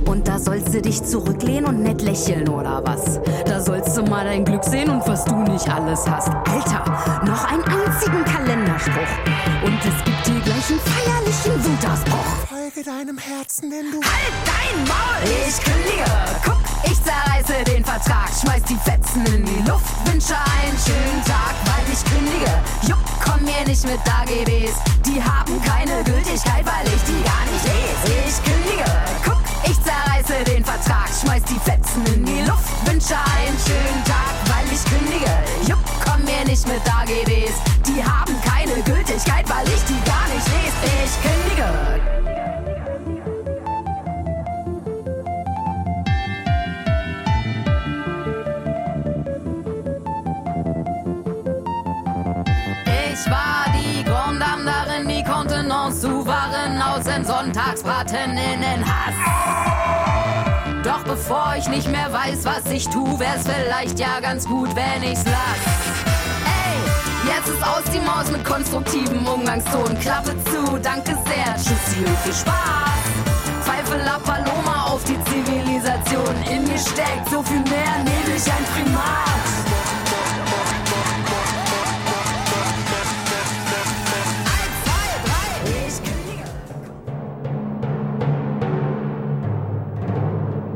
S10: Und da sollst du dich zurücklehnen und nett lächeln oder was? Da sollst du mal dein Glück sehen und was du nicht alles hast. Alter, noch einen einzigen Kalender Widerspruch. Und es gibt hier gleich einen feierlichen Wutausbruch.
S11: Folge deinem Herzen, denn du.
S10: Halt dein Maul! Ich kündige. Guck, ich zerreiße den Vertrag. Schmeiß die Fetzen in die Luft. Wünsche einen schönen Tag, weil ich kündige. Jupp, komm mir nicht mit AGBs. Die haben keine Gültigkeit, weil ich die gar nicht lese. Ich kündige. Guck, ich zerreiße den Vertrag. Schmeiß die Fetzen in die Luft. Wünsche einen schönen Tag, weil ich kündige. Jupp, komm mir nicht mit AGBs. Die haben keine Gültigkeit, weil ich die gar nicht lese. Ich kündige. Ich war die darin, die Kontenance souverän aus dem Sonntagsbraten in den Hass. Bevor ich nicht mehr weiß, was ich tu, wär's vielleicht ja ganz gut, wenn ich's lass. Ey, jetzt ist aus die Maus mit konstruktivem Umgangston. Klappe zu, danke sehr, tschüssi und viel Spaß. Pfeife La Paloma auf die Zivilisation. In mir steckt so viel mehr, neblig ein Frieden